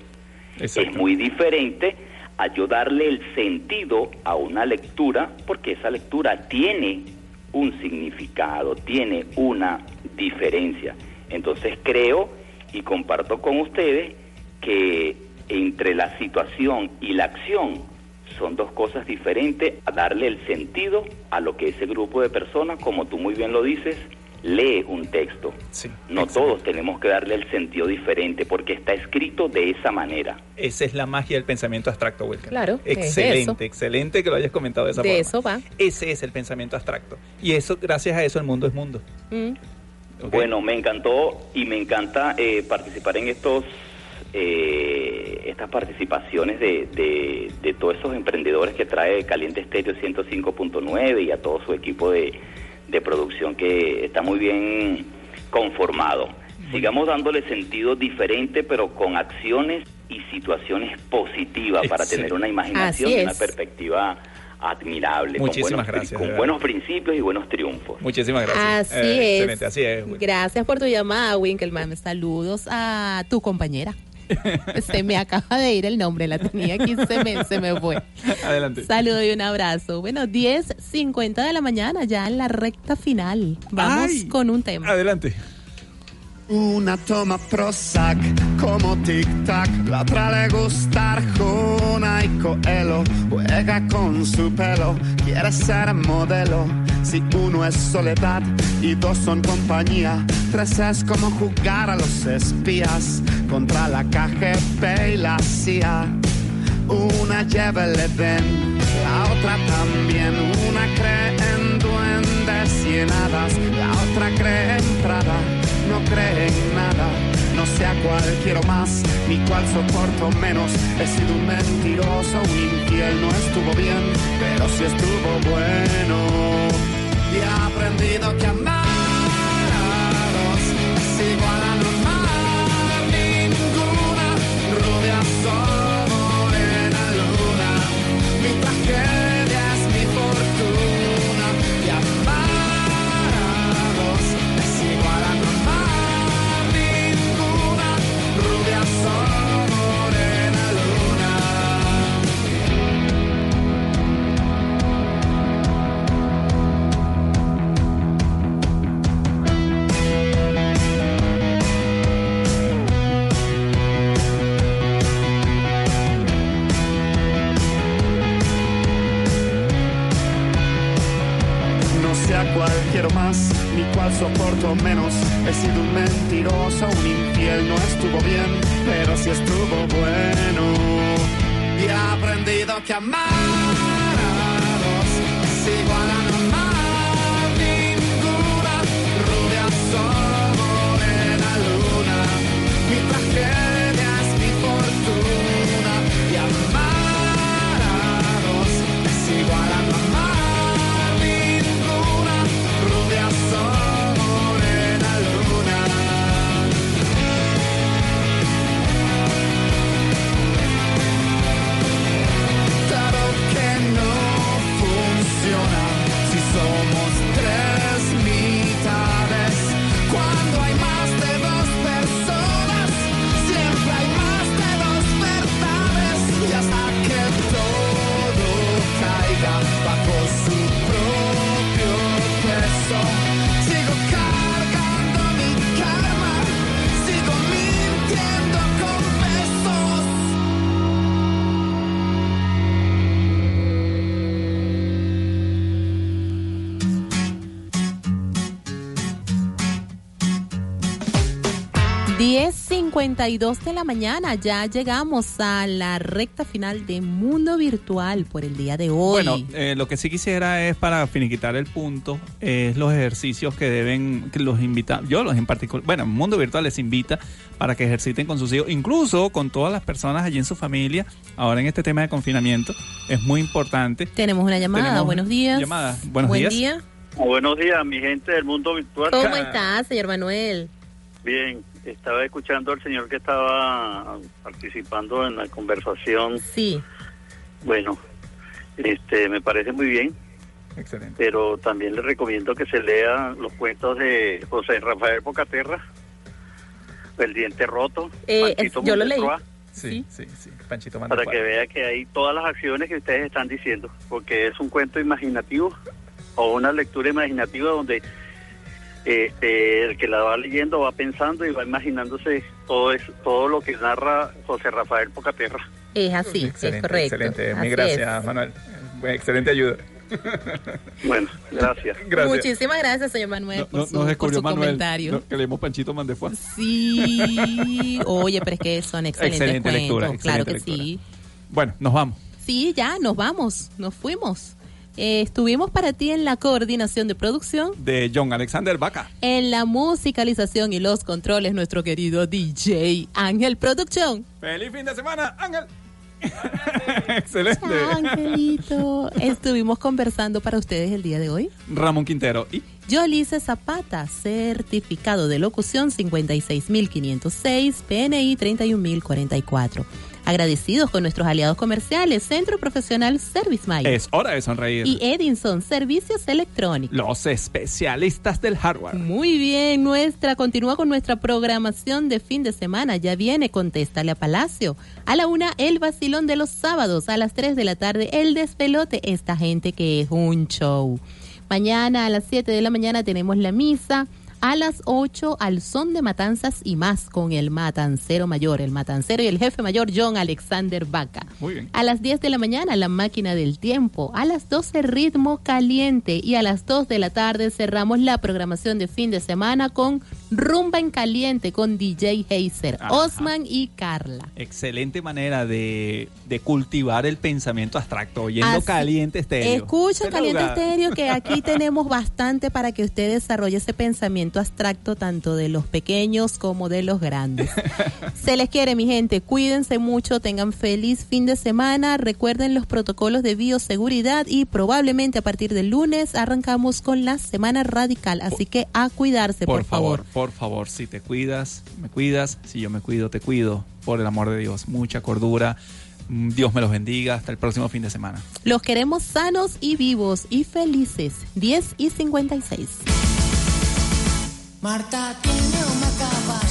Speaker 23: Es muy diferente a yo darle el sentido a una lectura porque esa lectura tiene un significado, tiene una diferencia. Entonces creo y comparto con ustedes que entre la situación y la acción son dos cosas diferentes a darle el sentido a lo que ese grupo de personas, como tú muy bien lo dices, lee un texto. no todos tenemos que darle el sentido diferente porque está escrito de esa manera.
Speaker 5: Esa es la magia del pensamiento abstracto, Wilker.
Speaker 4: Claro,
Speaker 5: Excelente, excelente que lo hayas comentado de esa
Speaker 4: De
Speaker 5: forma.
Speaker 4: eso va.
Speaker 5: Ese es el pensamiento abstracto. Y eso, gracias a eso, el mundo es mundo.
Speaker 4: Mm.
Speaker 23: Bueno, me encantó y me encanta eh, participar en estos eh, estas participaciones de, de, de todos esos emprendedores que trae Caliente Estéreo 105.9 y a todo su equipo de, de producción que está muy bien conformado. Sigamos dándole sentido diferente, pero con acciones y situaciones positivas para tener una imaginación y una perspectiva admirable,
Speaker 5: Muchísimas
Speaker 23: con buenos,
Speaker 5: gracias,
Speaker 23: con buenos principios y buenos triunfos.
Speaker 5: Muchísimas gracias.
Speaker 4: Así
Speaker 5: Eh,
Speaker 4: es.
Speaker 5: Excelente, así es.
Speaker 4: Gracias por tu llamada, Winkelmann. Saludos a tu compañera. <laughs> se me acaba de ir el nombre, la tenía aquí, se me, se me fue.
Speaker 5: Adelante.
Speaker 4: Saludo y un abrazo. Bueno, 10.50 de la mañana, ya en la recta final. Vamos
Speaker 24: Ay.
Speaker 4: con un tema.
Speaker 5: Adelante.
Speaker 24: Una toma Prozac como tic-tac, la otra le gusta Arjona y Coelho, juega con su pelo, quiere ser modelo. Si uno es soledad y dos son compañía, tres es como jugar a los espías contra la KGB y la CIA. Una lleva el Edén, la otra también. Una cree en duendes y en hadas, la otra cree en Prada, no cree en nada. No sé a cuál quiero más, ni cuál soporto menos. He sido un mentiroso, un infiel, no estuvo bien, pero sí estuvo bueno. Y he aprendido que amar
Speaker 4: 10.52 de la mañana, ya llegamos a la recta final de Mundo Virtual por el día de hoy.
Speaker 5: Bueno, eh, lo que sí quisiera es para finiquitar el punto, es los ejercicios que deben, que los invita, yo los en particular, bueno, Mundo Virtual les invita para que ejerciten con sus hijos, incluso con todas las personas allí en su familia, ahora en este tema de confinamiento, es muy importante.
Speaker 4: Tenemos una llamada,
Speaker 5: Tenemos
Speaker 4: buenos días.
Speaker 5: Llamada, buenos
Speaker 4: Buen
Speaker 5: días.
Speaker 4: día.
Speaker 25: Buenos días, mi gente del mundo virtual.
Speaker 4: ¿Cómo estás, señor Manuel?
Speaker 25: Bien, estaba escuchando al señor que estaba participando en la conversación.
Speaker 4: Sí.
Speaker 25: Bueno, este, me parece muy bien,
Speaker 5: Excelente.
Speaker 25: pero también le recomiendo que se lea los cuentos de José Rafael Pocaterra, El diente roto,
Speaker 4: Eh,
Speaker 25: Panchito
Speaker 4: yo lo leí.
Speaker 25: Monteroa,
Speaker 5: Sí, sí, sí. Panchito
Speaker 25: para que vea que hay todas las acciones que ustedes están diciendo, porque es un cuento imaginativo o una lectura imaginativa donde este, el que la va leyendo va pensando y va imaginándose todo eso, todo lo que narra José Rafael Pocaterra.
Speaker 4: Es así, es
Speaker 5: Excelente,
Speaker 4: correcto.
Speaker 5: excelente. Mil gracias, Manuel. Excelente ayuda.
Speaker 25: Bueno, gracias. <laughs>
Speaker 4: es. Muchísimas gracias, señor Manuel, por,
Speaker 5: No-
Speaker 4: su,
Speaker 5: nos
Speaker 4: por su
Speaker 5: Manuel
Speaker 4: comentario.
Speaker 5: no, que leemos Panchito Mandefua.
Speaker 4: Sí, oye, pero es que son excelentes
Speaker 5: Excelente
Speaker 4: cuentos,
Speaker 5: lectura,
Speaker 4: claro
Speaker 5: excelente
Speaker 4: que sí.
Speaker 5: Bueno, nos vamos.
Speaker 4: Sí, ya, nos vamos, nos fuimos. Eh, estuvimos para ti en la coordinación de producción,
Speaker 5: De John Alexander Vaca.
Speaker 4: en la musicalización y los controles, nuestro querido DJ Ángel Producción.
Speaker 5: ¡Feliz fin de semana, Ángel! <laughs> Excelente.
Speaker 4: Angelito. Estuvimos conversando para ustedes el día de hoy.
Speaker 5: Ramón Quintero y
Speaker 4: Yolice Zapata, certificado de locución 56506, PNI 31044. Agradecidos con nuestros aliados comerciales, Centro Profesional Service Mayo
Speaker 5: es hora de sonreír.
Speaker 4: y Edinson Servicios Electrónicos.
Speaker 5: Los especialistas del hardware.
Speaker 4: Muy bien, nuestra continúa con nuestra programación de fin de semana. Ya viene, contéstale a Palacio. A la una, el vacilón de los sábados. A las 3 de la tarde, el despelote. Esta gente que es un show. Mañana a las 7 de la mañana tenemos la misa. A las 8 al son de matanzas y más con el matancero mayor, el matancero y el jefe mayor John Alexander Vaca.
Speaker 5: Muy bien.
Speaker 4: A las 10 de la mañana, la máquina del tiempo. A las 12, ritmo caliente. Y a las 2 de la tarde cerramos la programación de fin de semana con Rumba en Caliente con DJ Heiser,
Speaker 5: Ajá.
Speaker 4: Osman y Carla.
Speaker 5: Excelente manera de, de cultivar el pensamiento abstracto, oyendo
Speaker 4: Así-
Speaker 5: caliente estéreo.
Speaker 4: Escucha Caliente
Speaker 5: lugar.
Speaker 4: Estéreo que <laughs> aquí tenemos bastante para que usted desarrolle ese pensamiento abstracto tanto de los pequeños como de los grandes. <laughs> Se les quiere, mi gente. Cuídense mucho, tengan feliz fin de semana. Recuerden los protocolos de bioseguridad y probablemente a partir del lunes arrancamos con la semana radical. Así que a cuidarse, por,
Speaker 5: Por favor, por favor, si te cuidas, me cuidas. Si yo me cuido, te cuido. Por el amor de Dios, mucha cordura. Mm, Dios me los bendiga. Hasta el próximo fin de semana.
Speaker 4: Los queremos sanos y vivos y felices. 10 y 56.
Speaker 7: Marta tiene un caballo que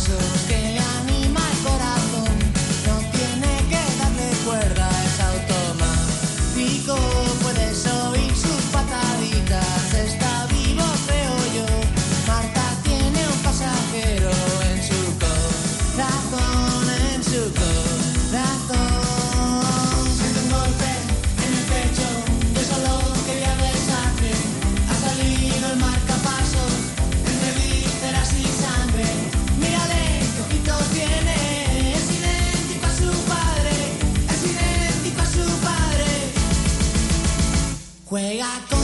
Speaker 7: Juega con